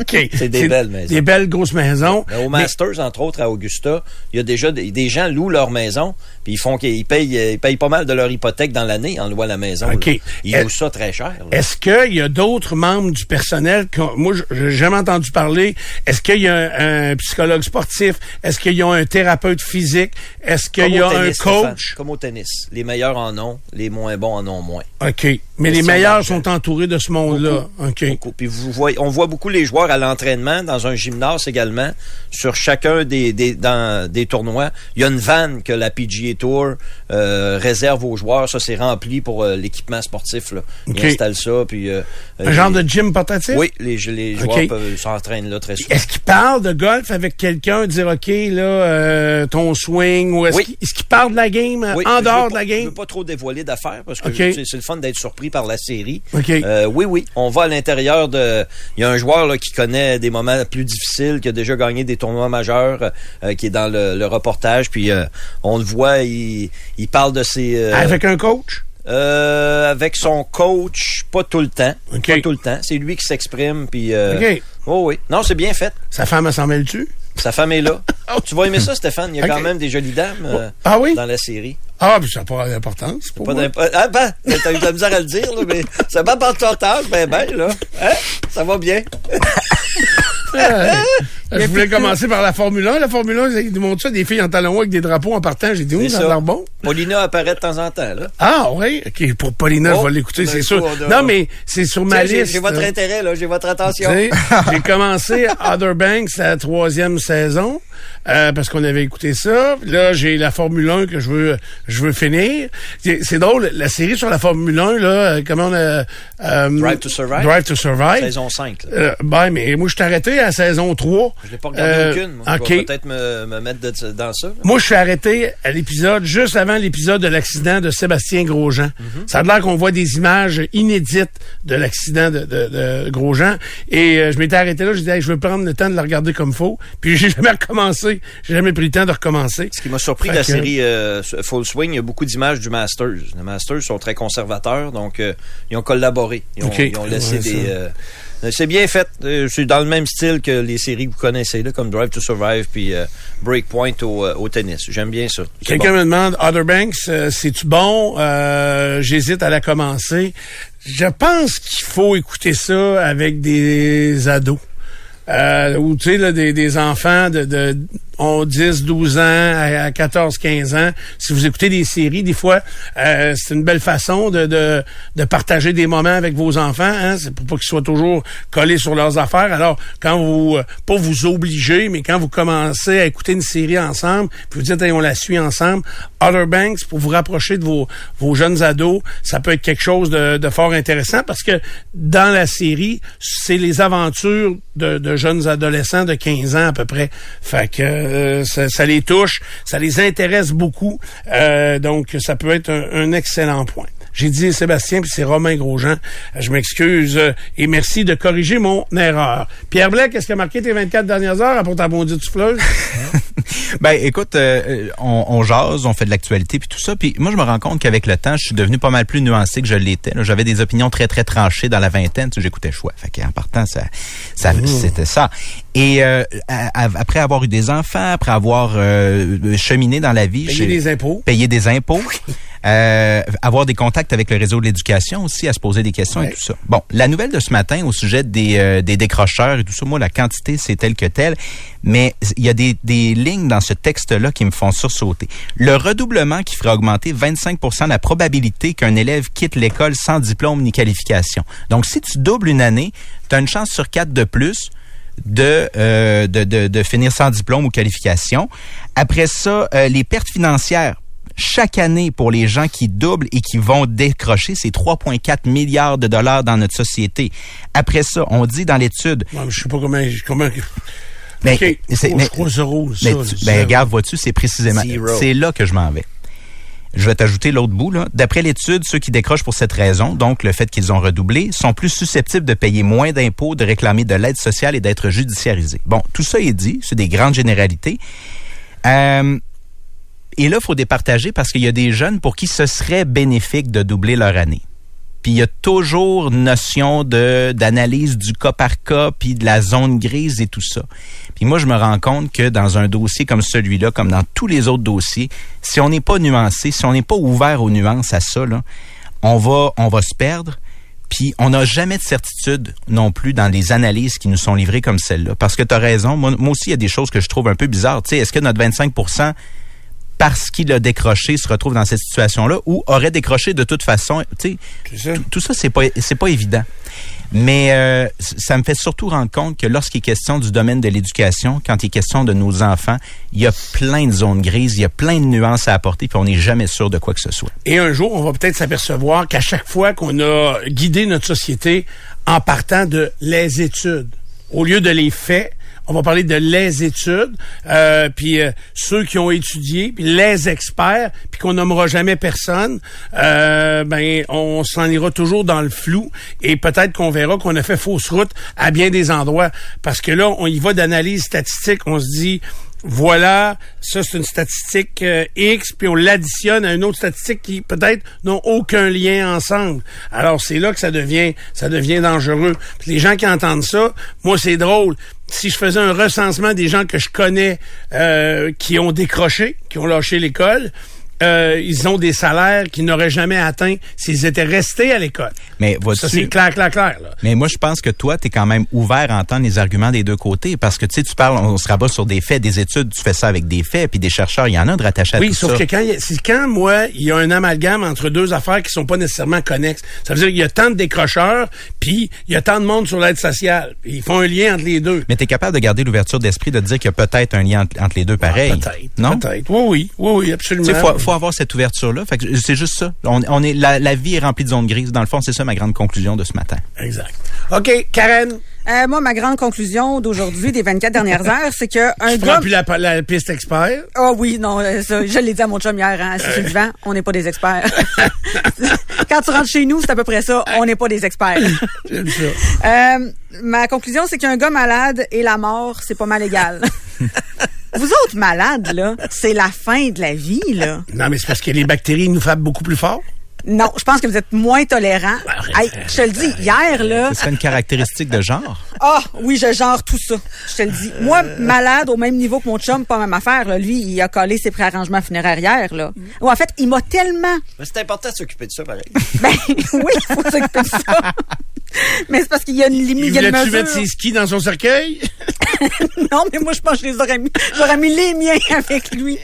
OK. C'est des belles maisons. Des belles grosses maisons. Mais au Mais- Masters, entre autres, à Augusta, il y a déjà des, des gens louent leur maison, puis ils font qu'ils payent, euh, ils payent pas mal de leur hypothèque dans l'année en louant la maison. OK. là. Ils louent ça très cher. Est-ce qu'il y a d'autres membres du personnel que moi j'ai jamais entendu parler Est-ce qu'il y a un, un psychologue sportif? Est-ce qu'il y a un thérapeute physique? Est-ce qu'il y a un Stéphane, coach? Comme au tennis. Les meilleurs en ont, les moins bons en ont moins. OK. Mais les meilleurs sont entourés de ce monde-là. OK. Beaucoup. Puis vous voyez, on voit beaucoup les joueurs à l'entraînement, dans un gymnase également, sur chacun des, des, dans des tournois. Il y a une vanne que la PGA Tour euh, réserve aux joueurs. Ça, c'est rempli pour euh, l'équipement sportif. Là. Ils OK. installent ça. Puis, euh, Un genre de gym portatif? Oui, les, les joueurs OK. peuvent s'entraînent là très souvent. Est-ce qu'il parle de golf avec quelqu'un, dire OK là euh, ton swing ou est-ce Oui. qu'il est-ce qu'il parle de la game Oui, en je dehors de la Je game veux pas trop dévoiler d'affaires parce que c'est le fun d'être surpris par la série. Euh, oui, oui, on va à l'intérieur de. Il y a un joueur là, qui connaît des moments plus difficiles, qui a déjà gagné des tournois majeurs, euh, qui est dans le, le reportage. Puis euh, on le voit, il, il parle de ses. Avec un coach? Avec son coach, pas tout le temps. Pas tout le temps. C'est lui qui s'exprime. Puis. OK. Oh oui. Non, c'est bien fait. Sa femme elle s'en mêle-tu? Sa femme est là. tu vas aimer ça, Stéphane. Il y a quand même des jolies dames euh, Ah oui? dans la série. Ah, puis ça n'a pas d'importance pour Pas moi. Ah ben, t'as eu de la misère à le dire, là, mais ça va pas de ben ben, là. Hein? Ça va bien. Euh, je voulais commencer par la Formule 1. La Formule 1, ils nous montrent ça, des filles en talons hauts avec des drapeaux en partant. J'ai dit, oui, C'est ça a bon. Paulina apparaît de temps en temps, là. Ah, oui. OK, pour Paulina, Oh, je vais l'écouter, d'un c'est sûr. Non, mais c'est sur ma Tiens, liste. j'ai votre là. intérêt, là, j'ai votre attention. J'ai commencé Other Banks la troisième saison euh, parce qu'on avait écouté ça. Là, j'ai la Formule 1 que je veux je veux finir. C'est c'est drôle, la série sur la Formule 1, là, euh, comment on a... euh, Drive to Survive. Drive to Survive. Saison 5, là. Euh, ben, mais moi, je suis arrêté à saison 3. Je l'ai pas regardé Euh, aucune. Moi. Je vais peut-être me, me mettre de- dans ça. là. Moi, je suis arrêté à l'épisode, juste avant l'épisode de l'accident de Sébastien Grosjean. Mhm. Ça a l'air qu'on voit des images inédites de l'accident de, de, de Grosjean. Et euh, je m'étais arrêté là, je disais, hey, je veux prendre le temps de le regarder comme faut. Puis j'ai jamais recommencé. J'ai jamais pris le temps de recommencer. Ce qui m'a surpris de la que- série euh, Full Swing, il y a beaucoup d'images du Masters. Les Masters sont très conservateurs, donc euh, ils ont collaboré. Ils ont, OK. ils ont laissé Ouais, des... euh, c'est bien fait. Euh, C'est dans le même style que les séries que vous connaissez, là, comme Drive to Survive puis euh, Breakpoint au, euh, au tennis. J'aime bien ça. Quelqu'un bon. me demande, Other Banks, euh, c'est-tu bon? Euh, J'hésite à la commencer. Je pense qu'il faut écouter ça avec des ados. Euh, ou tu sais, là, des, des enfants de, de on 10, 12 ans à, à 14, 15 ans. Si vous écoutez des séries, des fois, euh, c'est une belle façon de, de, partager des moments avec vos enfants. Hein? C'est pour pas qu'ils soient toujours collés sur leurs affaires. Alors, quand vous, euh, pas vous obligez, mais quand vous commencez à écouter une série ensemble, puis vous dites, Hey, on la suit ensemble, Outer Banks, pour vous rapprocher de vos, vos jeunes ados, ça peut être quelque chose de, de fort intéressant parce que dans la série, c'est les aventures de, de jeunes adolescents de 15 ans à peu près. Fait que euh, ça, ça les touche, ça les intéresse beaucoup. Euh, donc, ça peut être un, un excellent point. J'ai dit Sébastien, puis c'est Romain Grosjean. Je m'excuse euh, et merci de corriger mon erreur. Pierre Blais, qu'est-ce qui a marqué tes 24 dernières heures pour ta bondite souffleuse? Ben, écoute, euh, on, on jase, on fait de l'actualité puis tout ça. Puis moi, je me rends compte qu'avec le temps, je suis devenu pas mal plus nuancé que je l'étais. J'avais des opinions très très tranchées dans la vingtaine. Tu sais, J'écoutais choix. Fait qu'en partant, ça, ça c'était ça. Et euh, à- à- après avoir eu des enfants, après avoir euh, cheminé dans la vie, Payer j'ai- des impôts. payer des impôts, euh, avoir des contacts avec le réseau de l'éducation aussi, à se poser des questions Ouais. et tout ça. Bon, la nouvelle de ce matin au sujet des, euh, des décrocheurs et tout ça, moi, la quantité, c'est tel que tel, mais il y a des, des lignes dans ce texte-là qui me font sursauter. Le redoublement qui ferait augmenter 25% la probabilité qu'un élève quitte l'école sans diplôme ni qualification. Donc, si tu doubles une année, tu as une chance sur quatre de plus de, euh, de, de, de finir sans diplôme ou qualification. Après ça, euh, les pertes financières. Chaque année, pour les gens qui doublent et qui vont décrocher, c'est 3,4 milliards de dollars dans notre société. Après ça, on dit dans l'étude... Je sais pas comment... comment... Ben, c'est- mais- zéro, ça. tu- ben, regarde, vois-tu, c'est précisément, c'est là que je m'en vais. Je vais t'ajouter l'autre bout. là. D'après l'étude, ceux qui décrochent pour cette raison, donc le fait qu'ils ont redoublé, sont plus susceptibles de payer moins d'impôts, de réclamer de l'aide sociale et d'être judiciarisés. Bon, tout ça est dit, c'est des grandes généralités. Euh, et là, il faut départager parce qu'il y a des jeunes pour qui ce serait bénéfique de doubler leur année. Puis il y a toujours notion d'analyse du cas par cas, puis de la zone grise et tout ça. Puis moi, je me rends compte que dans un dossier comme celui-là, comme dans tous les autres dossiers, si on n'est pas nuancé, si on n'est pas ouvert aux nuances à ça, on va se perdre. Puis on n'a jamais de certitude non plus dans les analyses qui nous sont livrées comme celle-là. Parce que tu as raison, moi, moi aussi, il y a des choses que je trouve un peu bizarres. Tu sais, est-ce que notre 25 parce qu'il a décroché, se retrouve dans cette situation-là ou aurait décroché de toute façon. Tu sais, tout- ça, c'est pas, c'est pas évident. Mais euh, ça me fait surtout rendre compte que lorsqu'il est question du domaine de l'éducation, quand il est question de nos enfants, il y a plein de zones grises, il y a plein de nuances à apporter, puis on n'est jamais sûr de quoi que ce soit. Et un jour, on va peut-être s'apercevoir qu'à chaque fois qu'on a guidé notre société en partant de les études, au lieu de les faits, on va parler de les études, euh, puis euh, ceux qui ont étudié, puis les experts, puis qu'on nommera jamais personne, euh, ben on s'en ira toujours dans le flou et peut-être qu'on verra qu'on a fait fausse route à bien des endroits parce que là on y va d'analyse statistique, on se dit voilà, ça c'est une statistique euh, X, puis on l'additionne à une autre statistique qui peut-être n'ont aucun lien ensemble. Alors c'est là que ça devient ça devient dangereux. Puis les gens qui entendent ça, moi c'est drôle. Si je faisais un recensement des gens que je connais euh, qui ont décroché, qui ont lâché l'école, euh, ils ont des salaires qu'ils n'auraient jamais atteints s'ils étaient restés à l'école. Mais Ça, c'est clair, clair, clair. Là. Mais moi, je pense que toi, tu es quand même ouvert à entendre les arguments des deux côtés. Parce que, tu sais, tu parles, on se rabat sur des faits, des études, tu fais ça avec des faits, puis des chercheurs, il y en a de rattachés à Oui, tout sauf ça. que quand, il y a- c'est quand, moi, il y a un amalgame entre deux affaires qui sont pas nécessairement connexes. Ça veut dire qu'il y a tant de décrocheurs, puis il y a tant de monde sur l'aide sociale. Ils font un lien entre les deux. Mais tu es capable de garder l'ouverture d'esprit de dire qu'il y a peut-être un lien entre, entre les deux pareil. Ah, Peut-être. Non? Peut-être. Oui, oui, oui, oui, absolument. Faut, faut avoir cette ouverture-là. Fait que c'est juste ça. On, on est, la, la vie est remplie de zones grises. Dans le fond, c'est ça ma grande conclusion de ce matin. Exact. OK, Karen, Euh, moi, ma grande conclusion d'aujourd'hui, des 24 dernières heures, c'est que un tu gars... prends plus la, la piste expert? Ah oui, non, euh, ça, je l'ai dit à mon chum hier, hein, c'est sur le vent, on n'est pas des experts. Quand tu rentres chez nous, c'est à peu près ça, on n'est pas des experts. J'aime ça. Euh, ma conclusion, c'est qu'un gars malade et la mort, c'est pas mal égal. Vous autres malades, là, c'est la fin de la vie, là. Non, mais c'est parce que les bactéries nous frappent beaucoup plus fort. Non, je pense que vous êtes moins tolérants. Hey, je te le dis, hier, là, Ce serait une caractéristique de genre. Ah, oui, je genre tout ça. Je te le dis. Moi, malade, au même niveau que mon chum, pas même affaire. Là. Lui, il a collé ses préarrangements funéraires hier. Là. Ou en fait, il m'a tellement... Mais c'est important de s'occuper de ça, pareil. Ben oui, il faut s'occuper de ça. Mais c'est parce qu'il y a une limite, Il voulait-tu mettre ses skis dans son cercueil? Non, mais moi, je pense que je les aurais mis. J'aurais mis les miens avec lui.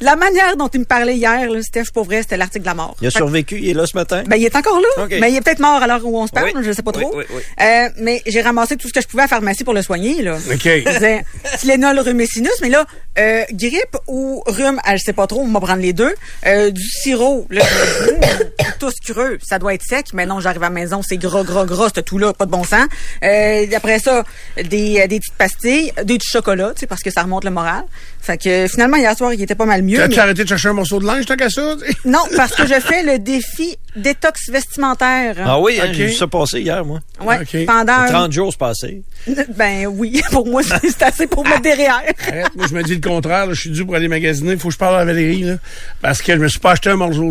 La manière dont il me parlait hier, là, Steph, pour vrai, c'était l'article de la mort. Il a que- survécu, il est là ce matin. Ben, il est encore là. Mais il est peut-être mort à l'heure où on se parle, Oui. je sais pas trop. Oui, oui, oui. Euh, mais j'ai ramassé tout ce que je pouvais à la pharmacie pour le soigner, là. OK. Je disais Tylenol, rhume et sinus, mais là, Euh, grippe ou rhume, elle sait pas trop, on va prendre les deux. Euh, du sirop, là, je tous creux, ça doit être sec, mais non, j'arrive à la maison, c'est gras, gras, gras, ce tout-là, pas de bon sens. Euh, après ça, des, des petites pastilles, des petits chocolats, tu sais, parce que ça remonte le moral. Fait que finalement, hier soir, il était pas mal mieux. As-tu mais- arrêté de chercher un morceau de linge, tant qu'à ça? Non, parce que je fais le défi détox vestimentaire. Ah oui, hein, Ok. j'ai vu ça passer hier, moi. Ouais, Ok. pendant... un- 30 jours se passer. Ben oui, pour moi, c'est c'est assez pour mettre derrière. Arrête, moi, je me dis le contraire. là. Je suis dû pour aller magasiner. Il faut que je parle à Valérie. Là, parce que je me suis pas acheté un morceau...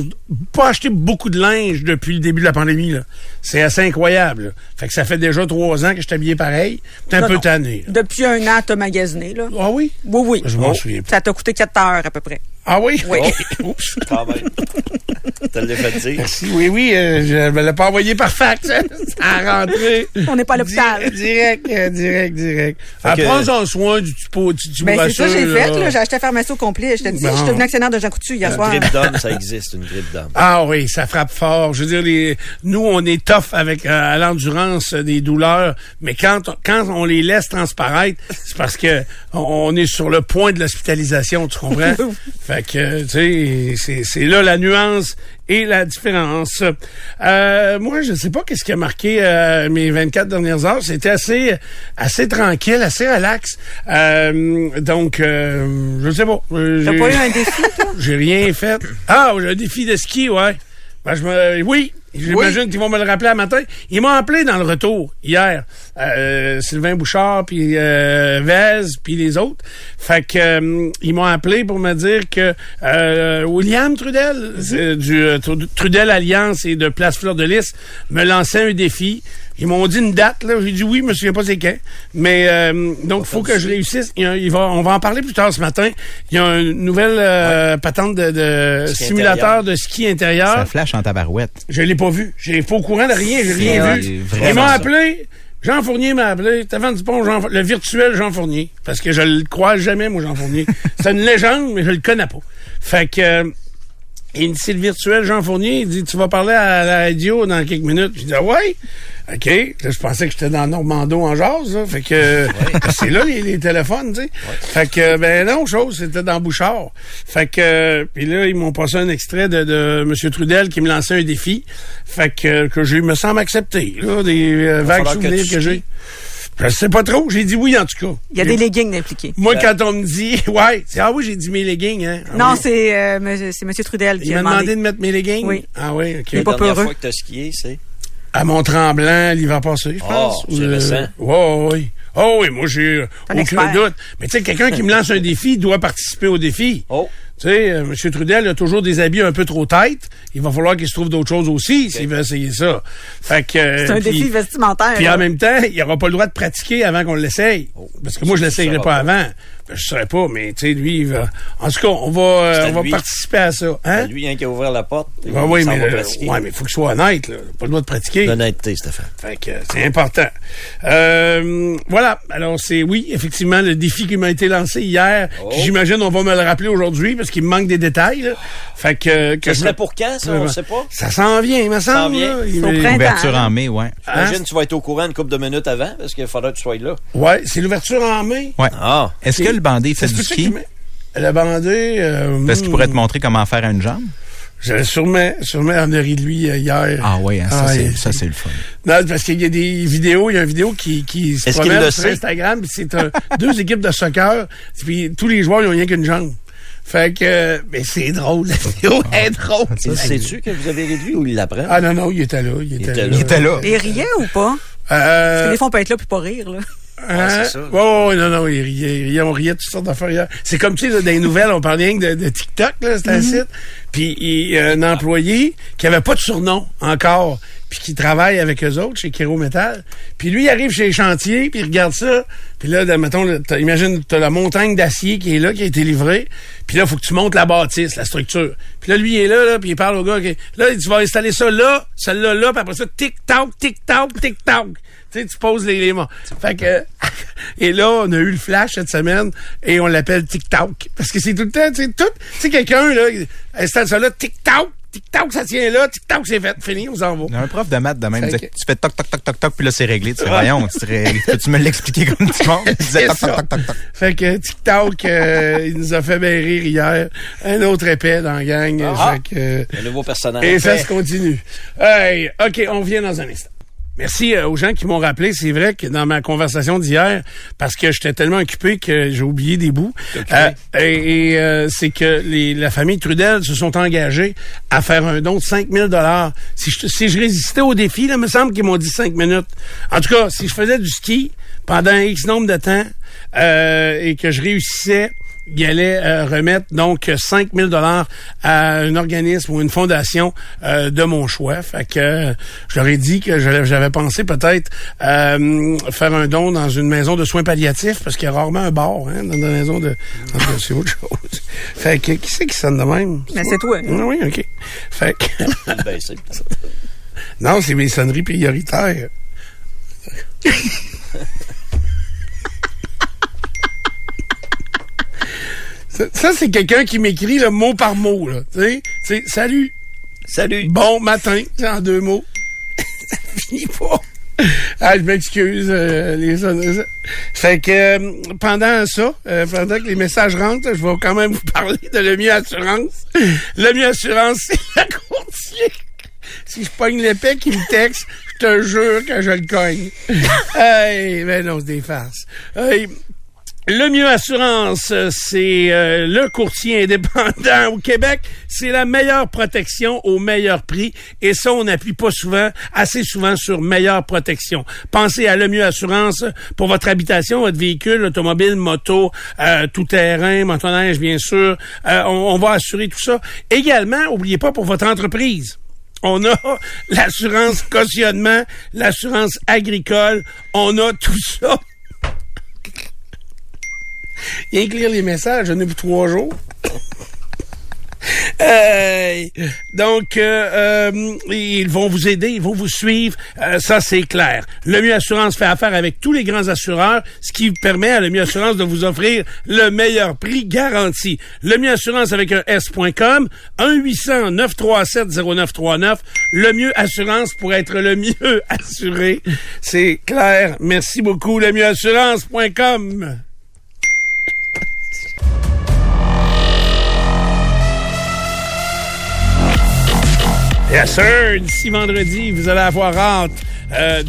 Pas acheté beaucoup de linge depuis le début de la pandémie. là. C'est assez incroyable. là. Fait que ça fait déjà trois ans que je suis habillé pareil. T'es un Non, peu non. tanné. là. Depuis un an, t'as magasiné, là. Ah oui? Oui, oui. Je m'en souviens. Ça t'a coûté 4 heures à peu près. Ah oui? Oui. Oups. Quand même. T'as l'ai fait dire. Merci. Oui, oui. euh, je me l'ai pas envoyé par fax. a rentré. On n'est pas à l'hôpital. Direct, euh, direct, direct. Fait Ah, que- Prends-en soin du pot, du petit Ben, c'est ça que j'ai fait, là. J'ai acheté la pharmacie au complet. Je te dis, Bon. je suis devenu actionnaire de Jean Coutu hier Une soir. grippe d'homme, ça existe, une grippe d'homme. Ah oui, ça frappe fort. Je veux dire, les, nous, on est tough avec euh, à l'endurance des douleurs, mais quand on, quand on les laisse transparaître, c'est parce que on, on est sur le point de tu comprends? fait que, tu sais, c'est, là la nuance et la différence. Euh, moi, je sais pas qu'est-ce qui a marqué euh, mes 24 dernières heures. C'était assez assez tranquille, assez relax. Euh, donc, je sais pas. T'as pas eu un défi, toi? j'ai rien fait. Ah, j'ai un défi de ski, ouais. Ben, je me, oui, j'imagine qu'ils vont me le rappeler à matin. Ils m'ont appelé dans le retour hier. Euh, Sylvain Bouchard, puis euh, Vez, puis les autres. Fait que euh, ils m'ont appelé pour me dire que euh, William Trudel, c'est du euh, Tru- Trudel Alliance et de Place Fleur de Lys, me lançait un défi. Ils m'ont dit une date, là. J'ai dit oui, je me souviens pas c'est quand. Mais euh, donc, il faut que je réussisse. Il il va, on va en parler plus tard ce matin. Il y a une nouvelle euh, patente de, de Ski simulateur intérieur. de ski Ça intérieur. flash en tabarouette. Je l'ai pas vu. J'ai pas au courant de rien. J'ai rien vu. Ils m'ont ça. appelé. Jean Fournier m'a appelé. Stéphane Dupont, Jean, le virtuel Jean Fournier. Parce que je le crois jamais, moi, Jean Fournier. C'est une légende, mais je le connais pas. Fait que... il me dit, c'est le virtuel Jean Fournier. Il dit, tu vas parler à la radio dans quelques minutes. Je dis, ah ouais? OK. Là, je pensais que j'étais dans Normando en jase. là. Fait que c'est là les, les téléphones, tu sais. Fait que, ben non, chose, c'était dans Bouchard. Fait que, puis là, ils m'ont passé un extrait de, de M. Trudel qui me lançait un défi. Fait que, que j'ai, me semble accepté. Là, des euh, vagues que souvenirs que, j'ai. Je sais pas trop. J'ai dit oui, en tout cas. Il y a des leggings impliqués. Moi, quand on me dit, ouais, c'est, ah oui, j'ai dit mes leggings, hein. Ah Non, oui. c'est euh, c'est M. Trudel qui Il a m'a demandé demandé. de mettre mes leggings? Oui. Ah oui, OK. Pas La dernière peureux. fois que t'as skié, c'est... À Mont-Tremblant, l'hiver passé, je Oh, pense. c'est Ou, récent. ouais, oui. Oh oui, moi, j'ai un aucun expert. doute. Mais tu sais, quelqu'un qui me lance un défi doit participer au défi. Oh, Tu sais, euh, M. Trudel a toujours des habits un peu trop têtes. Il va falloir qu'il se trouve d'autres choses aussi s'il veut essayer ça. Fait que... euh, C'est un défi vestimentaire. Puis en même temps, il n'aura pas le droit de pratiquer avant qu'on l'essaye. Parce que moi, je l'essayerai pas. avant. Ben, je saurais pas, mais tu sais, lui, il va... En tout cas, on va, euh, C'est on va participer à ça. c'est Hein? lui hein, qui a ouvert la porte. Ouais, oui, mais va euh, pratiquer. ouais, mais faut que je sois honnête, là. Pas le droit de pratiquer. L'honnêteté, Stéphane. Fait que euh, c'est important. Euh, voilà. Alors c'est oui, effectivement, le défi qui m'a été lancé hier. Oh. J'imagine on va me le rappeler aujourd'hui parce qu'il me manque des détails. là. Fait que, que Ça je pour quand, ça? On ne sait pas. Ça s'en vient, il me semble. vient. là. Il Au me- printemps. Ouverture hein? en mai, ouais. J'imagine que tu vas être au courant une couple de minutes avant, parce qu'il faudra que tu sois là. Ouais, c'est l'ouverture en mai. Ouais. Ah, Est-ce que le bandé fait du ski? met- La bandée. Euh, Parce qu'il hmm, pourrait te montrer comment faire à une jambe? J'avais sûrement, sûrement en ri de lui euh, hier. Ah oui, hein, ça, Ah, c'est, il- ça c'est le fun. Non, parce qu'il y a des vidéos, il y a une vidéo qui, qui se Est-ce qu'il promène le sur sait? Instagram, puis c'est un- deux équipes de soccer, puis tous les joueurs, ils ont rien qu'une jambe. Fait que, euh, mais c'est drôle, la vidéo est drôle. sais-tu que vous avez réduit ou il l'apprend? Ah non, non, il était là, il était, était là. là. Il était là. Et riait ou pas? Parce que Euh, des fois, on peut être là puis pas rire, là. Hein? c'est ça. Ouais, non, non, il riait, il riait, on riait de toutes sortes d'affaires. C'est comme, tu sais, là, dans les nouvelles, on parlait rien que de, de TikTok, là, c'était un site. Puis, il un employé qui avait pas de surnom encore, puis qui travaille avec eux autres chez Kero Metal. Puis lui, il arrive chez les chantiers, puis il regarde ça. Puis là, mettons, t'as- imagine, t'as la montagne d'acier qui est là, qui a été livrée. Puis là, faut que tu montes la bâtisse, la structure. Puis là, lui, il est là, puis il parle au gars. qui- là, tu vas installer ça là, celle-là là, puis après ça, tic-tac, tic-tac, tic-tac. Tu sais, tu poses les éléments. Fait que, et là, on a eu le flash cette semaine et on l'appelle TikTok. Parce que c'est tout le temps, tu sais, tout, tu sais, quelqu'un, là, installe ça là, TikTok, tic-tac, ça tient là, tic-tac, c'est fait, fini, on s'en va. Il y a un prof de maths de même. Disait, que- Tu fais toc, toc, toc, toc, toc, puis là, c'est réglé. Tu fais, voyons, tu, serais- peux-tu me l'expliquer comme du monde? Il disait toc, ça. toc, toc, toc, toc. Fait que TikTok, euh, il nous a fait bien rire hier. Un autre épais dans la gang. Ah. Fait que, Le nouveau personnage. et ça se continue. Hey, OK, on vient dans un instant. Merci euh, aux gens qui m'ont rappelé. C'est vrai que dans ma conversation d'hier, parce que j'étais tellement occupé que j'ai oublié des bouts, euh, et, et, euh, c'est que les, la famille Trudel se sont engagés à faire un don de 5 000 si je, si je résistais au défi, là, il me semble qu'ils m'ont dit 5 minutes. En tout cas, si je faisais du ski pendant X nombre de temps euh, et que je réussissais il allait euh, remettre donc 5 000 dollars à un organisme ou une fondation euh, de mon choix. Fait que euh, ai dit que j'avais pensé peut-être euh, faire un don dans une maison de soins palliatifs parce qu'il y a rarement un bar hein, dans une maison de... C'est autre chose. Fait que qui c'est qui sonne de même? Mais c'est toi. Ah oui, OK. Fait que... Ben, c'est- non, c'est mes sonneries prioritaires. Ça, ça, c'est quelqu'un qui m'écrit le mot par mot, là. Tu sais, salut, Salut. bon matin, en deux mots. ça finit pas. Ah, je m'excuse, euh, les sonneries. Fait que euh, pendant ça, euh, pendant que les messages rentrent, je vais quand même vous parler de le mieux assurance. Le mieux assurance, c'est la courtier. Si je pogne l'épée qui me texte, je te jure que je le cogne. hey, ben non, c'est des farces. Hey, le mieux assurance, c'est euh, le courtier indépendant au Québec. C'est la meilleure protection au meilleur prix. Et ça, on n'appuie pas souvent, assez souvent sur meilleure protection. Pensez à le mieux assurance pour votre habitation, votre véhicule, automobile, moto, euh, tout terrain, motoneige, bien sûr. Euh, on, on va assurer tout ça. Également, oubliez pas pour votre entreprise. On a l'assurance cautionnement, l'assurance agricole. On a tout ça. Rien que lire les messages, j'en ai trois jours. Donc, euh, euh, ils vont vous aider, ils vont vous suivre, euh, ça c'est clair. Le Mieux Assurance fait affaire avec tous les grands assureurs, ce qui permet à Le Mieux Assurance de vous offrir le meilleur prix garanti. Le Mieux Assurance avec un S.com, 1-800-937-0939. Le Mieux Assurance pour être le mieux assuré. C'est clair. Merci beaucoup, le mieux assurance.com. Yes, sir. D'ici vendredi, vous allez avoir hâte euh,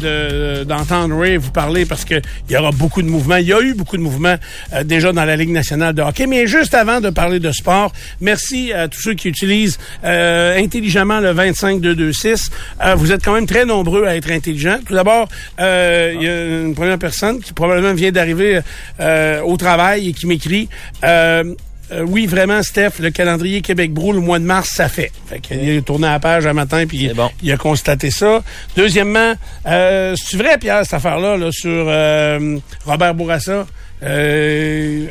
de- d'entendre Ray vous parler parce que il y aura beaucoup de mouvements. Il y a eu beaucoup de mouvements euh, déjà dans la Ligue nationale de hockey. Mais juste avant de parler de sport, merci à tous ceux qui utilisent euh, intelligemment le 25226. Euh, vous êtes quand même très nombreux à être intelligents. Tout d'abord, euh, il y a une première personne qui probablement vient d'arriver euh, au travail et qui m'écrit... Euh, oui, vraiment, Steph, le calendrier Québec Brou, le mois de mars, ça fait. Fait qu'il est tourné à la page un matin, puis bon. il a constaté ça. Deuxièmement, euh, c'est vrai, Pierre, cette affaire-là, là, sur euh, Robert Bourassa? Euh,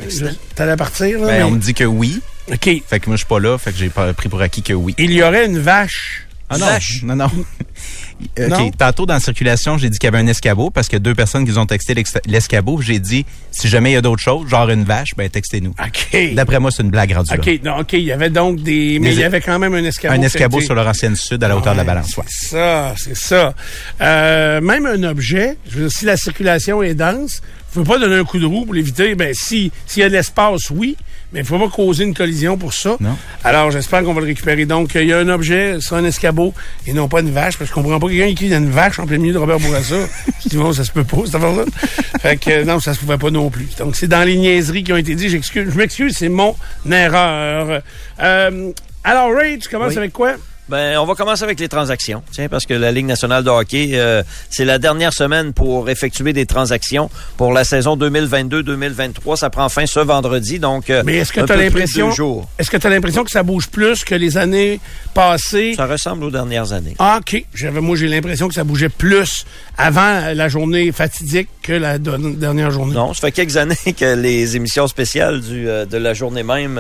T'allais partir, là? Ben, mais- on me dit que oui. OK. Fait que moi, je suis pas là. Fait que j'ai pas pris pour acquis que oui. Il y aurait une vache. Ah non, Vache. non, non. OK, Non? tantôt dans la circulation, j'ai dit qu'il y avait un escabeau parce que deux personnes qui ont texté l'escabeau, j'ai dit si jamais il y a d'autres choses, genre une vache, ben textez-nous. OK. D'après moi, c'est une blague rendue là. OK, non, OK, il y avait donc des... Mais il y avait quand même un escabeau. Un escabeau sur Laurentienne Sud à la hauteur de la balance. C'est ça, c'est ça. Euh, même un objet, je veux dire, si la circulation est dense, pouvez pas donner un coup de roue pour l'éviter. Ben, si, s'il y a de l'espace, oui, mais il faut pas causer une collision pour ça. Non. Alors, j'espère qu'on va le récupérer. Donc, il y a un objet, c'est un escabeau, et non pas une vache, parce que je comprends pas quelqu'un qui a une vache en plein milieu de Robert Bourassa. je dis, bon, ça se peut pas, cette affaire-là. fait que, non, ça se pouvait pas non plus. Donc, c'est dans les niaiseries qui ont été dites. J'excuse, je m'excuse, c'est mon erreur. Euh, alors, Ray, tu commences Oui. avec quoi? Ben, on va commencer avec les transactions, tiens, parce que la Ligue nationale de hockey, euh, c'est la dernière semaine pour effectuer des transactions pour la saison 2022-2023. Ça prend fin ce vendredi, donc euh, Mais est-ce que tu as l'impression. Est-ce que tu as l'impression que ça bouge plus que les années passées? Ça ressemble aux dernières années. Ah, OK, j'avais moi j'ai l'impression que ça bougeait plus avant la journée fatidique que la dernière journée. Non, ça fait quelques années que les émissions spéciales du, euh, de la journée même,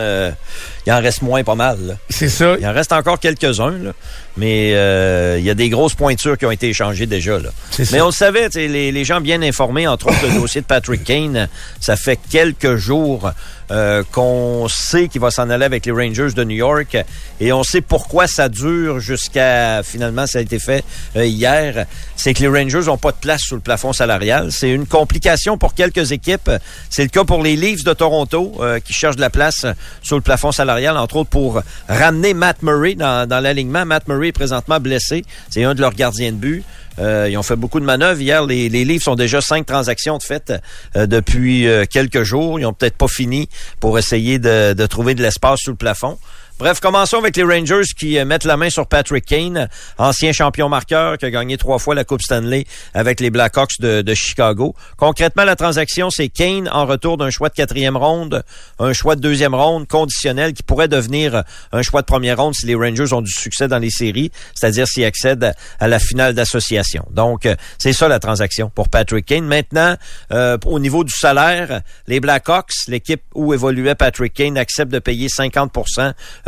il en reste moins pas mal. C'est ça. Il en reste encore quelques-uns, là. mais euh, il y a des grosses pointures qui ont été échangées déjà. Là. Mais ça. on le savait, les, les gens bien informés, entre autres le dossier de Patrick Kane, ça fait quelques jours euh, qu'on sait qu'il va s'en aller avec les Rangers de New York et on sait pourquoi ça dure jusqu'à finalement ça a été fait euh, hier. C'est que les Rangers n'ont pas de place sous le plafond salarial. C'est une complication pour quelques équipes. C'est le cas pour les Leafs de Toronto euh, qui cherchent de la place sur le plafond salarial, entre autres pour ramener Matt Murray dans, dans l'alignement. Matt Murray est présentement blessé. C'est un de leurs gardiens de but. Euh, ils ont fait beaucoup de manœuvres. Hier, les, les Leafs ont déjà cinq transactions de fait euh, depuis euh, quelques jours. Ils ont peut-être pas fini pour essayer de, de trouver de l'espace sous le plafond. Bref, commençons avec les Rangers qui euh, mettent la main sur Patrick Kane, ancien champion marqueur qui a gagné trois fois la Coupe Stanley avec les Blackhawks de, Chicago. Concrètement, la transaction, c'est Kane en retour d'un choix de quatrième ronde, un choix de deuxième ronde conditionnel qui pourrait devenir un choix de première ronde si les Rangers ont du succès dans les séries, c'est-à-dire s'ils accèdent à la finale d'association. Donc, euh, c'est ça la transaction pour Patrick Kane. Maintenant, euh, au niveau du salaire, les Blackhawks, l'équipe où évoluait Patrick Kane, accepte de payer 50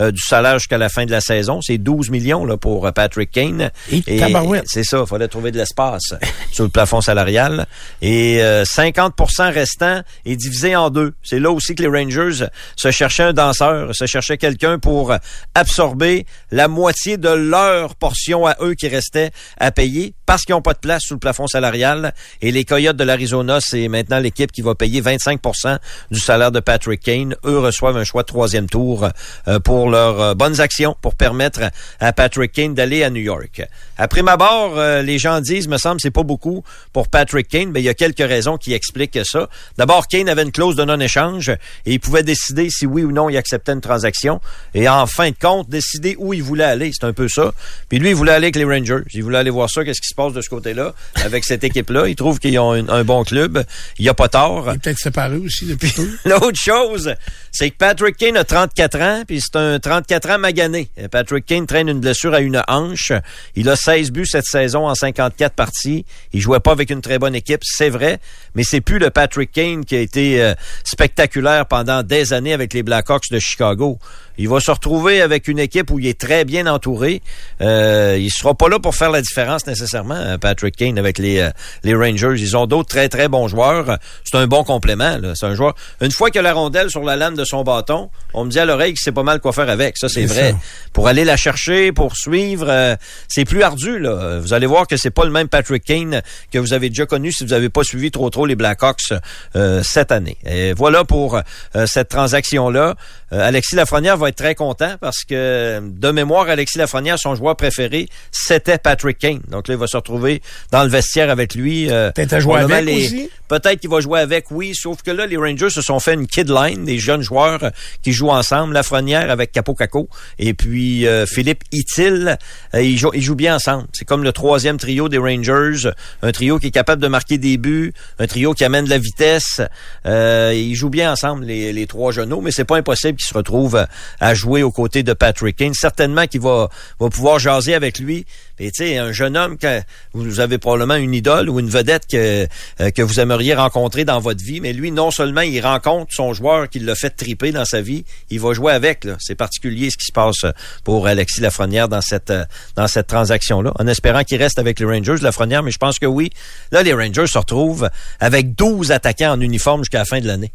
euh, du salaire jusqu'à la fin de la saison. C'est 12 millions là, pour euh, Patrick Kane. Et c'est ça, il fallait trouver de l'espace sur le plafond salarial. Et euh, 50% restant est divisé en deux. C'est là aussi que les Rangers se cherchaient un danseur, se cherchaient quelqu'un pour absorber la moitié de leur portion à eux qui restait à payer parce qu'ils n'ont pas de place sous le plafond salarial. Et les Coyotes de l'Arizona, c'est maintenant l'équipe qui va payer 25% du salaire de Patrick Kane. Eux reçoivent un choix de troisième tour euh, pour leurs euh, bonnes actions pour permettre à Patrick Kane d'aller à New York. Après ma barre, les gens disent, me semble, c'est pas beaucoup pour Patrick Kane, mais il y a quelques raisons qui expliquent ça. D'abord, Kane avait une clause de non-échange et il pouvait décider si oui ou non il acceptait une transaction. Et en fin de compte, décider où il voulait aller. C'est un peu ça. Puis lui, il voulait aller avec les Rangers. Il voulait aller voir ça, qu'est-ce qui se passe de ce côté-là, avec cette équipe-là. Il trouve qu'ils ont un, un bon club. Il n'y a pas tort. Il est peut-être séparé aussi depuis peu. L'autre chose, c'est que Patrick Kane a 34 ans, puis c'est un 34 ans magané. Patrick Kane traîne une blessure à une hanche. Il a 16 buts cette saison en 54 parties. Il jouait pas avec une très bonne équipe, c'est vrai, mais c'est plus le Patrick Kane qui a été euh, spectaculaire pendant des années avec les Blackhawks de Chicago. Il va se retrouver avec une équipe où il est très bien entouré. Euh, il sera pas là pour faire la différence nécessairement, euh, Patrick Kane, avec les, euh, les Rangers. Ils ont d'autres très, très bons joueurs. C'est un bon complément. C'est un joueur. Une fois a la rondelle sur la lame de son bâton, on me dit à l'oreille qu'il sait pas mal quoi faire avec. Ça, c'est vrai. ça. Pour aller la chercher, pour suivre, euh, c'est plus ardu. Là. Vous allez voir que c'est pas le même Patrick Kane que vous avez déjà connu si vous avez pas suivi trop trop les Blackhawks euh, cette année. Et voilà pour euh, cette transaction-là. Euh, Alexis Lafrenière va être très content parce que de mémoire, Alexis Lafrenière, son joueur préféré, c'était Patrick Kane. Donc là, il va se retrouver dans le vestiaire avec lui. euh, Peut-être jouer avec aussi? Peut-être qu'il va jouer avec, oui, sauf que là, les Rangers se sont fait une kid line, des jeunes joueurs euh, qui jouent ensemble. Lafrenière avec Capo Caco et puis euh, Philippe Itil, ils, jouent, ils jouent bien ensemble. C'est comme le troisième trio des Rangers, un trio qui est capable de marquer des buts, un trio qui amène de la vitesse. Euh, ils jouent bien ensemble, les, les trois genoux, mais c'est pas impossible qu'ils se retrouvent à jouer aux côtés de Patrick Kane. Certainement qu'il va, pouvoir jaser avec lui. Et tu sais, un jeune homme, que vous avez probablement une idole ou une vedette que, euh, que vous aimeriez rencontrer dans votre vie, mais lui, non seulement il rencontre son joueur qui l'a fait triper dans sa vie, il va jouer avec. C'est particulier ce qui se passe pour Alexis Lafrenière dans cette, euh, dans cette transaction-là, en espérant qu'il reste avec les Rangers, Lafrenière, mais je pense que oui. Là, les Rangers se retrouvent avec 12 attaquants en uniforme jusqu'à la fin de l'année.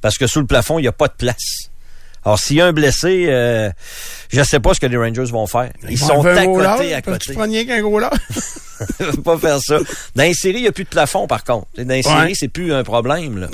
Parce que sous le plafond, il n'y a pas de place. Alors, s'il y a un blessé, euh, je ne sais pas ce que les Rangers vont faire. Ils, sont à côté, à côté. tu rien qu'un gros pas faire ça. Dans les séries, il n'y a plus de plafond, par contre. Dans les séries, Ouais. c'est plus un problème.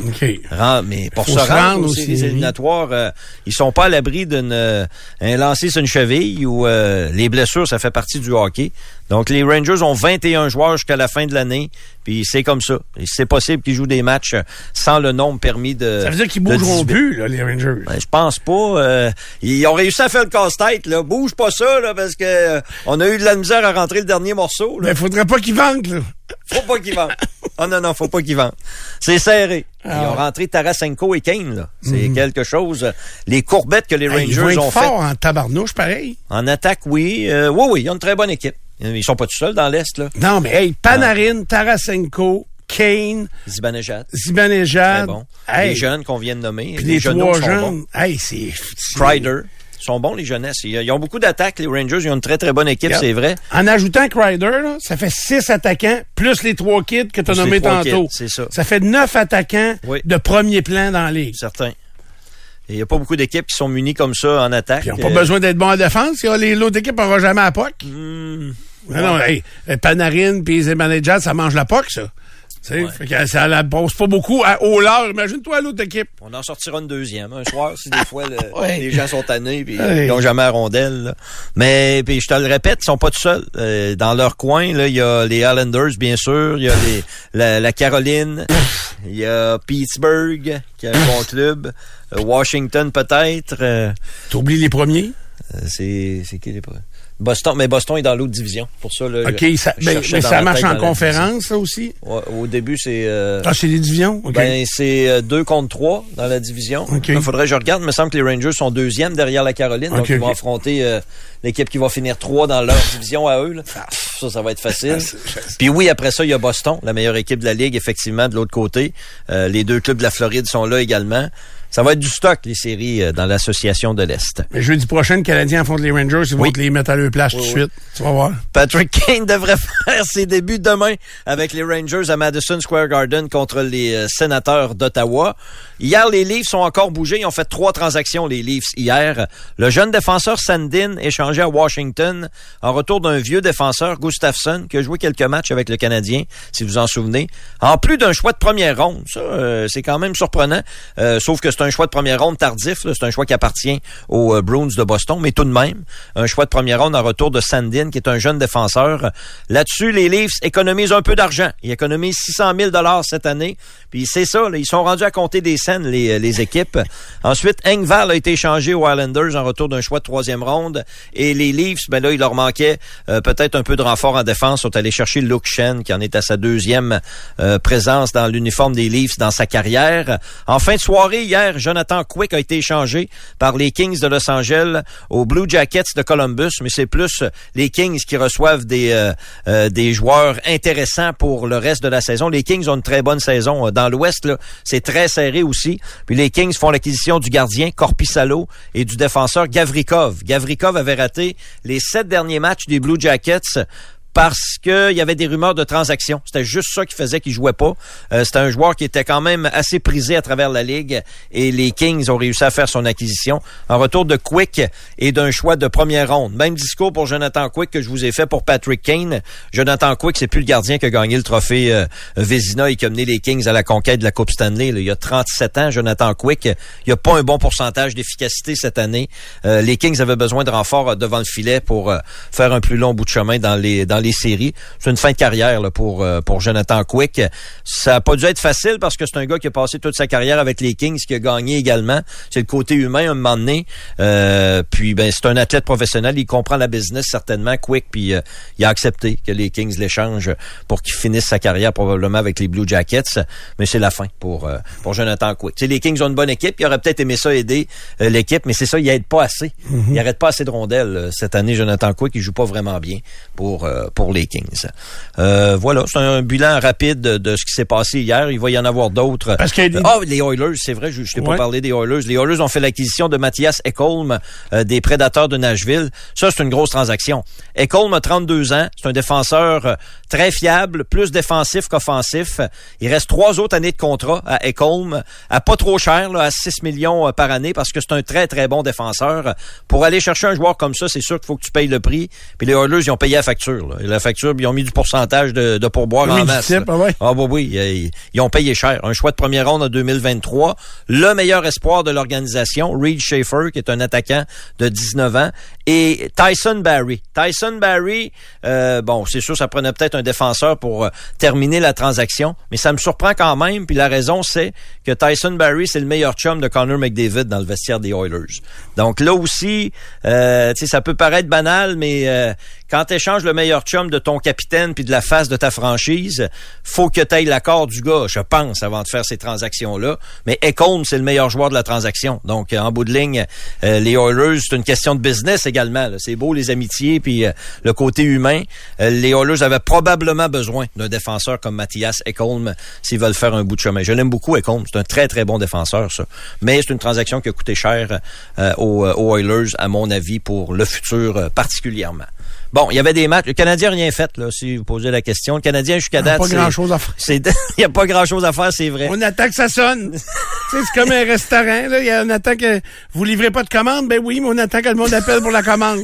Là. Mais pour se rendre, aux aux séries séries. éliminatoires, euh, ils sont pas à l'abri d'une euh, lancer sur une cheville ou euh, les blessures, ça fait partie du hockey. Donc les Rangers ont 21 joueurs jusqu'à la fin de l'année, puis c'est comme ça. C'est possible qu'ils jouent des matchs sans le nombre permis de. Ça veut dire qu'ils bougeront 18. plus, là, les Rangers. Ben, je pense pas. euh, ils ont réussi à faire le casse-tête. Là. Bouge pas ça, là, parce que euh, on a eu de la misère à rentrer le dernier morceau. Là. Ben, faudrait pas qu'ils vendent, là. Faut pas qu'ils vendent. Oh non, non, faut pas qu'ils vendent. C'est serré. Ils Ah. ont rentré Tarasenko et Kane, là. C'est quelque chose. Les courbettes que les Hey, ils vont Rangers être ont fait forts en tabarnouche, pareil. en attaque, oui. Euh, oui, oui, ils ont une très bonne équipe. Ils sont pas tout seuls dans l'Est, là. Non, mais hey, Panarin, Tarasenko, Kane, Zibanejad. Zibanejad. Bon. Hey, Les jeunes qu'on vient de nommer. puis les jeunes trois jeunes. Hey, c'est... Crider. Ils sont bons, les jeunesses. Ils, ils ont beaucoup d'attaques, les Rangers. Ils ont une très, très bonne équipe, Yep. c'est vrai. En ajoutant Crider, là, ça fait six attaquants, plus les trois kids que tu as les nommés tantôt. kids, c'est ça. Ça fait neuf attaquants Oui. de premier plan dans la ligue. Certain. Il n'y a pas beaucoup d'équipes qui sont munies comme ça en attaque. Ils n'ont Euh, pas besoin d'être bons en défense. Les- L'autre équipe n'aura jamais à POC. hmm, Non, non, hey, Panarin puis Zibanejad, ça mange la POC, ça. Tu sais, fait que ça la pose pas beaucoup à, au lard. Imagine-toi l'autre équipe. On en sortira une deuxième. Un soir, si des fois le- Ouais. les gens sont tannés puis Ouais. ils n'ont jamais à rondelle. là. Mais puis je te le répète, ils sont pas tout seuls. Euh, dans leur coin, il y a les Islanders, bien sûr. Il y a les, la, la Caroline. Il y a Pittsburgh, qui a un bon club. Euh, Washington, peut-être. Euh, T'oublies les premiers? euh, c'est qui les pro- Boston, mais Boston est dans l'autre division. Pour ça, là, OK, ça, ben, mais ça ma marche tête en conférence, ça aussi? Ouais, au début, c'est euh, Ah, c'est des divisions? OK. ben, c'est euh, deux contre trois dans la division. Il faudrait que je regarde. Il me semble que les Rangers sont deuxième derrière la Caroline. donc, ils vont affronter euh, l'équipe qui va finir trois dans leur division à eux. là. Pff, Ça, ça va être facile. Puis oui, après ça, il y a Boston, la meilleure équipe de la Ligue, effectivement, de l'autre côté. Euh, les deux clubs de la Floride sont là également. Ça va être du stock, les séries, euh, dans l'association de l'Est. Mais jeudi prochain, le Canadien affronte les Rangers. Ils vont te les mettre à leur place tout de Oui, suite. Tu vas voir. Patrick Kane devrait faire ses débuts demain avec les Rangers à Madison Square Garden contre les euh, sénateurs d'Ottawa. Hier, les Leafs ont encore bougé. Ils ont fait trois transactions, les Leafs, hier. Le jeune défenseur Sandin échangé à Washington en retour d'un vieux défenseur, Gustafsson, qui a joué quelques matchs avec le Canadien, si vous en souvenez. En plus d'un choix de première ronde. Ça, euh, c'est quand même surprenant. Euh, sauf que c'est un choix de première ronde tardif. C'est un choix qui appartient aux euh, Bruins de Boston. Mais tout de même, un choix de première ronde en retour de Sandin, qui est un jeune défenseur. Là-dessus, les Leafs économisent un peu d'argent. Ils économisent 600 000 cette année. Puis c'est ça, ils sont rendus à compter des scènes, les, les équipes. Ensuite, Engval a été échangé aux Islanders en retour d'un choix de troisième ronde. Et les Leafs, ben là, il leur manquait euh, peut-être un peu de renfort en défense. Ils sont allés chercher Luke Shen, qui en est à sa deuxième euh, présence dans l'uniforme des Leafs dans sa carrière. En fin de soirée, hier, Jonathan Quick a été échangé par les Kings de Los Angeles aux Blue Jackets de Columbus, mais c'est plus les Kings qui reçoivent des, euh, euh, des joueurs intéressants pour le reste de la saison. Les Kings ont une très bonne saison. Dans l'Ouest, c'est très serré aussi. Puis les Kings font l'acquisition du gardien Corpissalo et du défenseur Gavrikov. Gavrikov avait raté les sept derniers matchs des Blue Jackets parce qu'il y avait des rumeurs de transactions. C'était juste ça qui faisait qu'il jouait pas. Euh, C'était un joueur qui était quand même assez prisé à travers la ligue et les Kings ont réussi à faire son acquisition en retour de Quick et d'un choix de première ronde. Même discours pour Jonathan Quick que je vous ai fait pour Patrick Kane. Jonathan Quick, c'est plus le gardien qui a gagné le trophée euh, et qui a mené les Kings à la conquête de la Coupe Stanley. là. Il y a 37 ans, Jonathan Quick. Il a pas un bon pourcentage d'efficacité cette année. Euh, les Kings avaient besoin de renfort euh, devant le filet pour faire un plus long bout de chemin dans les dans les séries. C'est une fin de carrière là, pour euh, pour Jonathan Quick. Ça a pas dû être facile parce que c'est un gars qui a passé toute sa carrière avec les Kings, qui a gagné également. C'est le côté humain à un moment donné. Euh, puis ben c'est un athlète professionnel, il comprend la business certainement, Quick, puis euh, il a accepté que les Kings l'échangent pour qu'il finisse sa carrière probablement avec les Blue Jackets. Mais c'est la fin pour euh, pour Jonathan Quick. Tu sais, les Kings ont une bonne équipe, il aurait peut-être aimé ça aider euh, l'équipe, mais c'est ça, il aide pas assez. Il arrête pas assez de rondelles euh, cette année. Jonathan Quick, il joue pas vraiment bien pour euh, pour les Kings. Euh, voilà, c'est un bilan rapide de, ce qui s'est passé hier. Il va y en avoir d'autres. Parce qu'il des- Ah, les Oilers, c'est vrai, je, je t'ai Ouais. pas parlé des Oilers. Les Oilers ont fait l'acquisition de Mathias Ekholm euh, des Prédateurs de Nashville. Ça, c'est une grosse transaction. Ekholm a 32 ans. C'est un défenseur euh, très fiable, plus défensif qu'offensif. Il reste trois autres années de contrat à Ekholm, à pas trop cher, là, à 6 millions euh, par année, parce que c'est un très, très bon défenseur. Pour aller chercher un joueur comme ça, c'est sûr qu'il faut que tu payes le prix. Puis les Oilers, ils ont payé la facture. là. La facture, ils ont mis du pourcentage de, de pourboire en masse. type, ah ouais. Ah bah oui, ils, ils ont payé cher. Un choix de première ronde en 2023. Le meilleur espoir de l'organisation, Reed Schaefer, qui est un attaquant de 19 ans, et Tyson Barry. Tyson Barry, euh, bon, c'est sûr, ça prenait peut-être un défenseur pour euh, terminer la transaction, mais ça me surprend quand même. Puis la raison, c'est que Tyson Barry, c'est le meilleur chum de Connor McDavid dans le vestiaire des Oilers. Donc là aussi, euh, tu sais, ça peut paraître banal, mais euh, quand tu échanges le meilleur chum de ton capitaine puis de la face de ta franchise, faut que tu ailles l'accord du gars, je pense, avant de faire ces transactions-là. Mais Econ, c'est le meilleur joueur de la transaction. Donc, en bout de ligne, euh, les Oilers, c'est une question de business également. C'est beau, les amitiés puis euh, le côté humain. Euh, les Oilers avaient probablement besoin d'un défenseur comme Mathias Ekholm s'ils veulent faire un bout de chemin. Je l'aime beaucoup, Ekholm. C'est un très, très bon défenseur, ça. Mais c'est une transaction qui a coûté cher aux, aux Oilers, à mon avis, pour le futur particulièrement. Bon, il y avait des matchs. Le Canadien n'a rien fait, là, si vous posez la question. Le Canadien, jusqu'à date. Il n'y a pas grand-chose à faire. Il n'y a pas grand-chose à faire, c'est vrai. On attend que ça sonne. c'est comme un restaurant, là. Il y a, on attend que vous livrez pas de commande. Ben oui, mais on attend que le monde appelle pour la commande.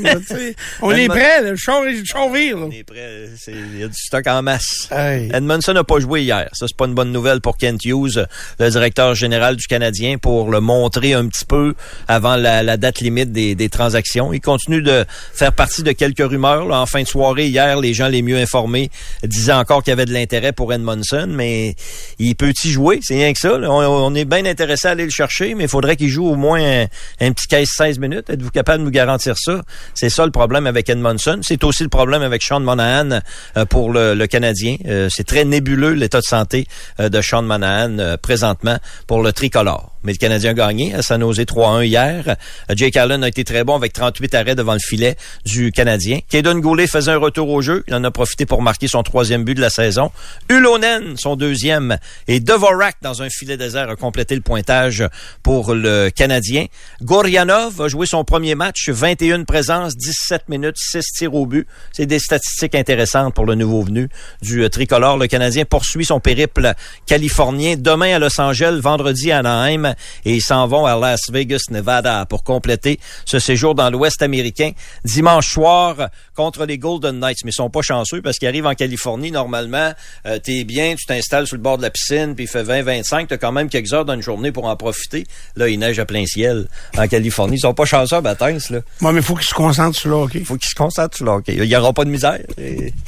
on est prêt, là. Le char, vire, On est prêt. Il y a du stock en masse. Edmondson n'a pas joué hier. Ça, c'est pas une bonne nouvelle pour Kent Hughes, le directeur général du Canadien, pour le montrer un petit peu avant la, date limite des, des transactions. Il continue de faire partie de quelques rumeurs en fin de soirée, hier, les gens les mieux informés disaient encore qu'il y avait de l'intérêt pour Edmondson, mais il peut y jouer, c'est rien que ça. On, est bien intéressé à aller le chercher, mais il faudrait qu'il joue au moins un, petit 15-16 minutes. Êtes-vous capable de nous garantir ça? C'est ça le problème avec Edmondson. C'est aussi le problème avec Sean Monahan euh, pour le, Canadien. Euh, c'est très nébuleux l'état de santé euh, de Sean Monahan présentement pour le tricolore mais le Canadien a gagné à San Jose 3-1 hier. Euh, Jake Allen a été très bon avec 38 arrêts devant le filet du Canadien. Kaden Goulet faisait un retour au jeu. Il en a profité pour marquer son troisième but de la saison. Ulonen, son deuxième. Et Devorak, dans un filet désert, a complété le pointage pour le Canadien. Goryanov a joué son premier match, 21 présences, 17 minutes, 6 tirs au but. C'est des statistiques intéressantes pour le nouveau venu du euh, tricolore. Le Canadien poursuit son périple californien demain à Los Angeles, vendredi à Anaheim et ils s'en vont à Las Vegas, Nevada pour compléter ce séjour dans l'Ouest américain dimanche soir contre les Golden Knights. Mais ils sont pas chanceux parce qu'ils arrivent en Californie. Normalement, euh, tu es bien, tu t'installes sur le bord de la piscine, puis il fait 20-25. Tu as quand même quelques heures dans une journée pour en profiter. Là, il neige à plein ciel en Californie. Ils sont pas chanceux à Batains, là. mais il faut qu'ils se concentrent sur le hockey. Faut qu'ils se concentrent sur le hockey. Il y aura pas de misère.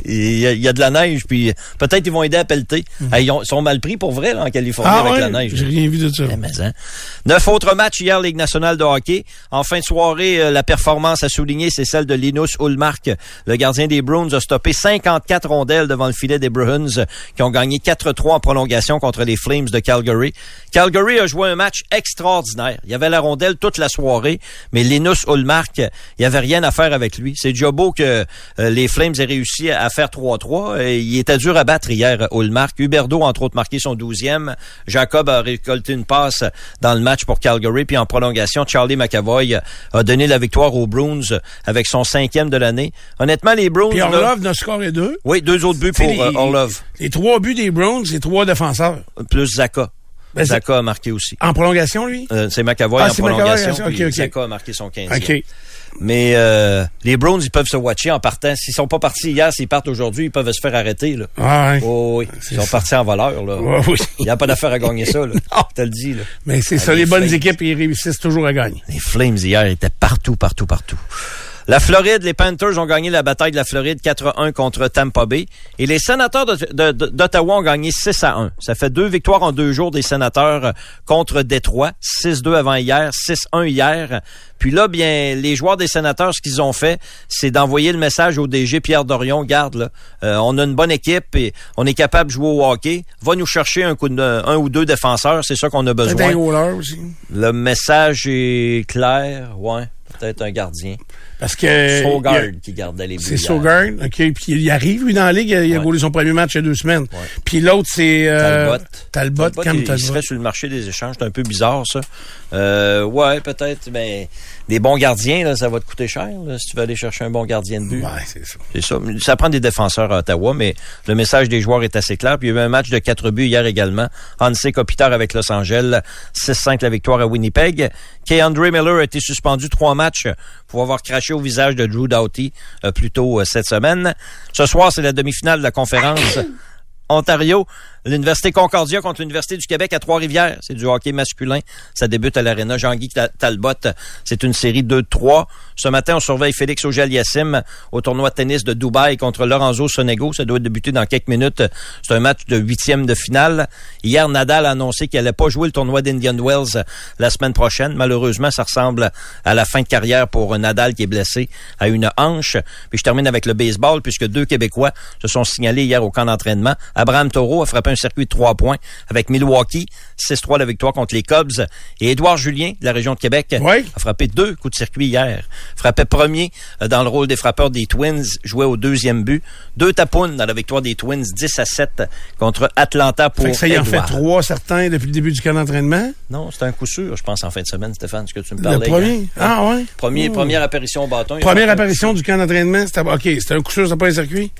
Il y, a de la neige, puis peut-être ils vont aider à pelleter. Hmm. ils, sont mal pris pour vrai en Californie ah avec la neige. J'ai rien vu de ça. Eh, hein. Neuf autres matchs hier, Ligue nationale de hockey. En fin de soirée, euh, la performance à souligner, c'est celle de Linus Ulmark. Le gardien des Bruins a stoppé 54 rondelles devant le filet des Bruins, qui ont gagné 4-3 en prolongation contre les Flames de Calgary. Calgary a joué un match extraordinaire. Il y avait la rondelle toute la soirée, mais Linus Ulmark, il n'y avait rien à faire avec lui. C'est déjà beau que euh, les Flames aient réussi à faire 3-3. Il était dur à battre hier, Ulmark. Huberdo, entre autres, marqué son 12e. Jacob a récolté une passe dans le match pour Calgary. Puis en prolongation, Charlie McAvoy a donné la victoire aux Bruins avec son cinquième de l'année. Honnêtement, les Bruins... Puis Orlov n'a scoré deux. Oui, deux autres buts pour les, euh, Orlov. Les trois buts des Bruins, c'est trois défenseurs. Plus Zaka. Ben, Zaka a marqué aussi. En prolongation, lui? Euh, c'est McAvoy ah, en prolongation. McAvoy, Zaka a marqué son 15 OK. Mais euh, les Browns, ils peuvent se watcher en partant. S'ils sont pas partis hier, s'ils partent aujourd'hui, ils peuvent se faire arrêter. Là. Ah, oh, oui. Ils sont partis en voleur. Là. oui. Il n'y a pas d'affaire à gagner ça. Là. Je te le dis. Là. Mais c'est ça, les, bonnes équipes, ils réussissent toujours à gagner. Les Flames hier étaient partout, partout, partout. La Floride, les Panthers ont gagné la bataille de la Floride 4-1 contre Tampa Bay. Et les sénateurs d'Ottawa ont gagné 6 1. Ça fait deux victoires en deux jours des sénateurs contre Détroit. 6-2 avant hier, 6-1 hier. Puis là, bien, les joueurs des sénateurs, ce qu'ils ont fait, c'est d'envoyer le message au DG Pierre Dorion. Garde, là, euh, on a une bonne équipe et on est capable de jouer au hockey. Va nous chercher un, coup de, un ou deux défenseurs, c'est ça qu'on a besoin. Aussi. Le message est clair, ouais. Peut-être un gardien. Parce que. Sogard qui gardait les buts. C'est Sogard, OK. Puis il arrive, lui, dans la ligue. Il a ouais. son premier match il y a deux semaines. Puis l'autre, c'est. Euh, Talbot. Talbot, Talbot, il, serait sur le marché des échanges. C'est un peu bizarre, ça. Euh, ouais, peut-être, mais des bons gardiens, là, ça va te coûter cher, si tu veux aller chercher un bon gardien de but. Ouais, c'est ça. C'est ça. Ça prend des défenseurs à Ottawa, mais le message des joueurs est assez clair. Puis il y a eu un match de quatre buts hier également. Hansi Kopitar avec Los Angeles. 6-5 la victoire à Winnipeg. Kay Andre Miller a été suspendu trois matchs pour avoir craché au visage de Drew Doughty euh, plus tôt euh, cette semaine. Ce soir, c'est la demi-finale de la conférence Ontario. L'Université Concordia contre l'Université du Québec à Trois-Rivières. C'est du hockey masculin. Ça débute à l'Arena Jean-Guy Talbot. C'est une série 2-3. Ce matin, on surveille Félix Auger-Aliassime au tournoi de tennis de Dubaï contre Lorenzo Sonego. Ça doit débuter dans quelques minutes. C'est un match de huitième de finale. Hier, Nadal a annoncé qu'il allait pas jouer le tournoi d'Indian Wells la semaine prochaine. Malheureusement, ça ressemble à la fin de carrière pour Nadal qui est blessé à une hanche. Puis je termine avec le baseball puisque deux Québécois se sont signalés hier au camp d'entraînement. Abraham Taureau a frappé un circuit de trois points avec Milwaukee. 6-3 la victoire contre les Cubs. Et Édouard Julien, de la région de Québec, a frappé deux coups de circuit hier. Frappait premier euh, dans le rôle des frappeurs des Twins, jouait au deuxième but. Deux tapounes dans la victoire des Twins, 10 à 7 contre Atlanta pour fait Ça y en fait trois certains depuis le début du camp d'entraînement? Non, c'est un coup sûr, je pense, en fin de semaine, Stéphane, ce que tu me parlais. Le premier? Ah, ouais? Premier, Première apparition au bâton. Première apparition du camp d'entraînement, c'était OK, c'était un coup sûr, c'était pas un circuit?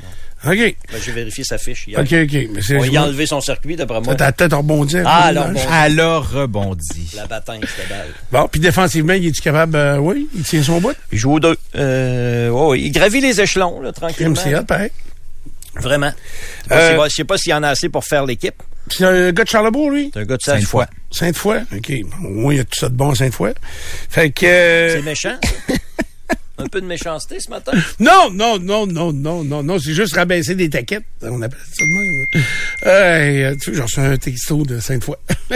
OK. Ben, j'ai vérifié sa fiche hier. OK, OK. Mais On y a enlevé son circuit, d'après moi. Ta tête rebondi. Ah, alors rebondit. Alors rebondi. La bataille, c'était balle. Bon, puis défensivement, il est-tu capable? Euh, oui, il tient son bout? Il joue aux deux. Euh, oh, il gravit les échelons, là, tranquillement. C'est pareil. Vraiment. Je euh, sais pas s'il y en a assez pour faire l'équipe. C'est un gars de Charlebourg, lui? C'est un gars de Sainte-Foy. Sainte-Foy? OK. Au moins, il y a tout ça de bon à Sainte-Foy. Fait que... Euh, C'est méchant, un peu de méchanceté ce matin? Non, non, non, non, non, non, non. C'est juste rabaisser des taquettes. On appelle ça de même. Euh, tu sais, reçu un texto de Sainte-Foy.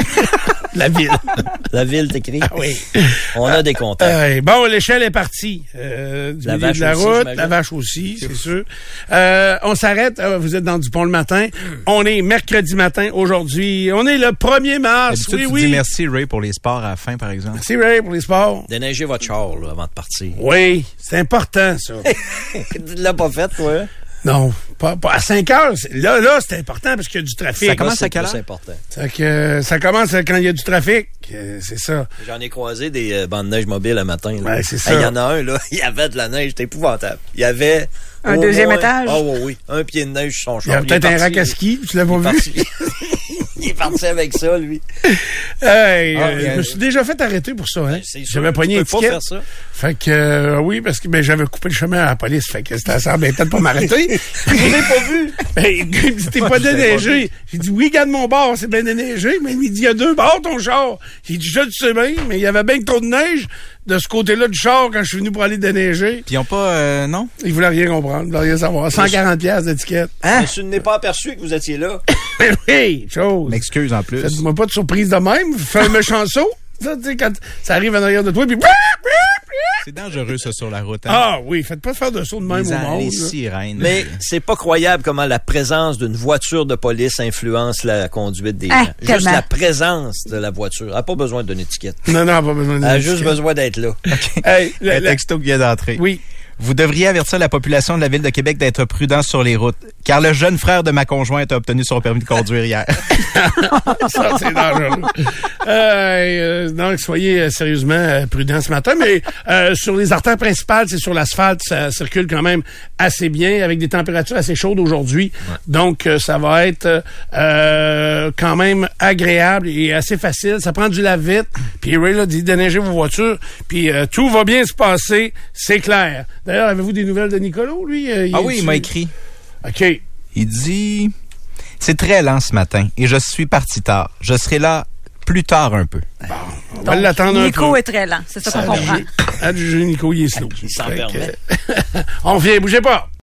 La ville. La ville t'écrit. Ah oui. On a des contacts. Euh, bon, l'échelle est partie. Euh, du La vache de la aussi, route, la vache aussi, c'est sûr. Euh, on s'arrête. Euh, vous êtes dans Dupont le matin. On est mercredi matin aujourd'hui. On est le 1er mars. Oui, tu oui. dis merci, Ray, pour les sports à la fin, par exemple. Merci Ray pour les sports. Déneigez votre char, là, avant de partir. Oui, c'est important, ça. tu l'as pas fait, toi? non, pas, pas à 5 heures. Là, là, c'est important parce qu'il y a du trafic. Ça commence à quelle c'est heure? important. Fait que, ça commence quand il y a du trafic. Euh, C'est ça. J'en ai croisé des euh, bandes de neige mobiles le matin. là. Ouais, c'est Hey, ça. Il y en a un, là, il y avait de la neige, c'était épouvantable. Il y avait... Un deuxième moins- étage? Ah oui, oui. Un pied de neige sur son Il y a peut-être un rack à ski, tu l'as pas vu? il est parti avec ça, lui. Hey, Ah, euh, je me suis déjà fait arrêter pour ça. Hein? J'avais pogné une faire ça. Fait que, euh, oui, parce que ben, j'avais coupé le chemin à la police. Fait que c'était assez embêtant de pas m'arrêter. Je l'ai pas vu. Ben, il me dit, t'es pas déneigé. J'ai dit, oui, garde mon bord, c'est bien déneigé. Mais il me dit, il y a deux bords, ton char. J'ai dit, je le sais bien, mais il y avait bien trop de neige de ce côté-là du char quand je suis venu pour aller déneiger. Puis ils ont pas, euh, non? Il voulait rien comprendre, il voulait rien savoir. 140 pièces d'étiquette. Je Monsieur ne pas aperçu que vous étiez là. Ben oui, chose. M'excuse en plus. Faites-moi pas de surprise de même. Fais un méchant saut. Ça, tu sais, quand ça arrive en arrière de toi, puis... C'est dangereux, ça, sur la route. hein? Ah oui, faites pas faire de saut de même les, au monde. les sirènes. Mais c'est pas croyable comment la présence d'une voiture de police influence la conduite des Ah, gens. Juste la présence de la voiture. Elle n'a pas besoin d'une étiquette. Non, non, pas besoin de Elle a juste besoin d'être là. Hey, le- le- texto qui vient d'entrer. Oui. Vous devriez avertir la population de la ville de Québec d'être prudent sur les routes, car le jeune frère de ma conjointe a obtenu son permis de conduire hier. Ça, c'est dangereux. Euh, euh, donc, soyez euh, sérieusement euh, prudents ce matin. Mais euh, sur les artères principales, c'est sur l'asphalte, ça circule quand même assez bien, avec des températures assez chaudes aujourd'hui. Donc, euh, ça va être euh, quand même agréable et assez facile. Ça prend du lave-vite. Puis Ray l'a dit, déneiger vos voitures. Puis euh, tout va bien se passer, c'est clair. D'ailleurs, avez-vous des nouvelles de Nicolo, lui? Euh, ah oui, il m'a écrit. OK. Il dit C'est très lent ce matin et je suis parti tard. Je serai là plus tard un peu. On va l'attendre un Nico peu. est très lent, c'est ça qu'on Ah, comprend. À juger Nico, il est slow. Il s'en Fait permet. que- On vient, bougez pas.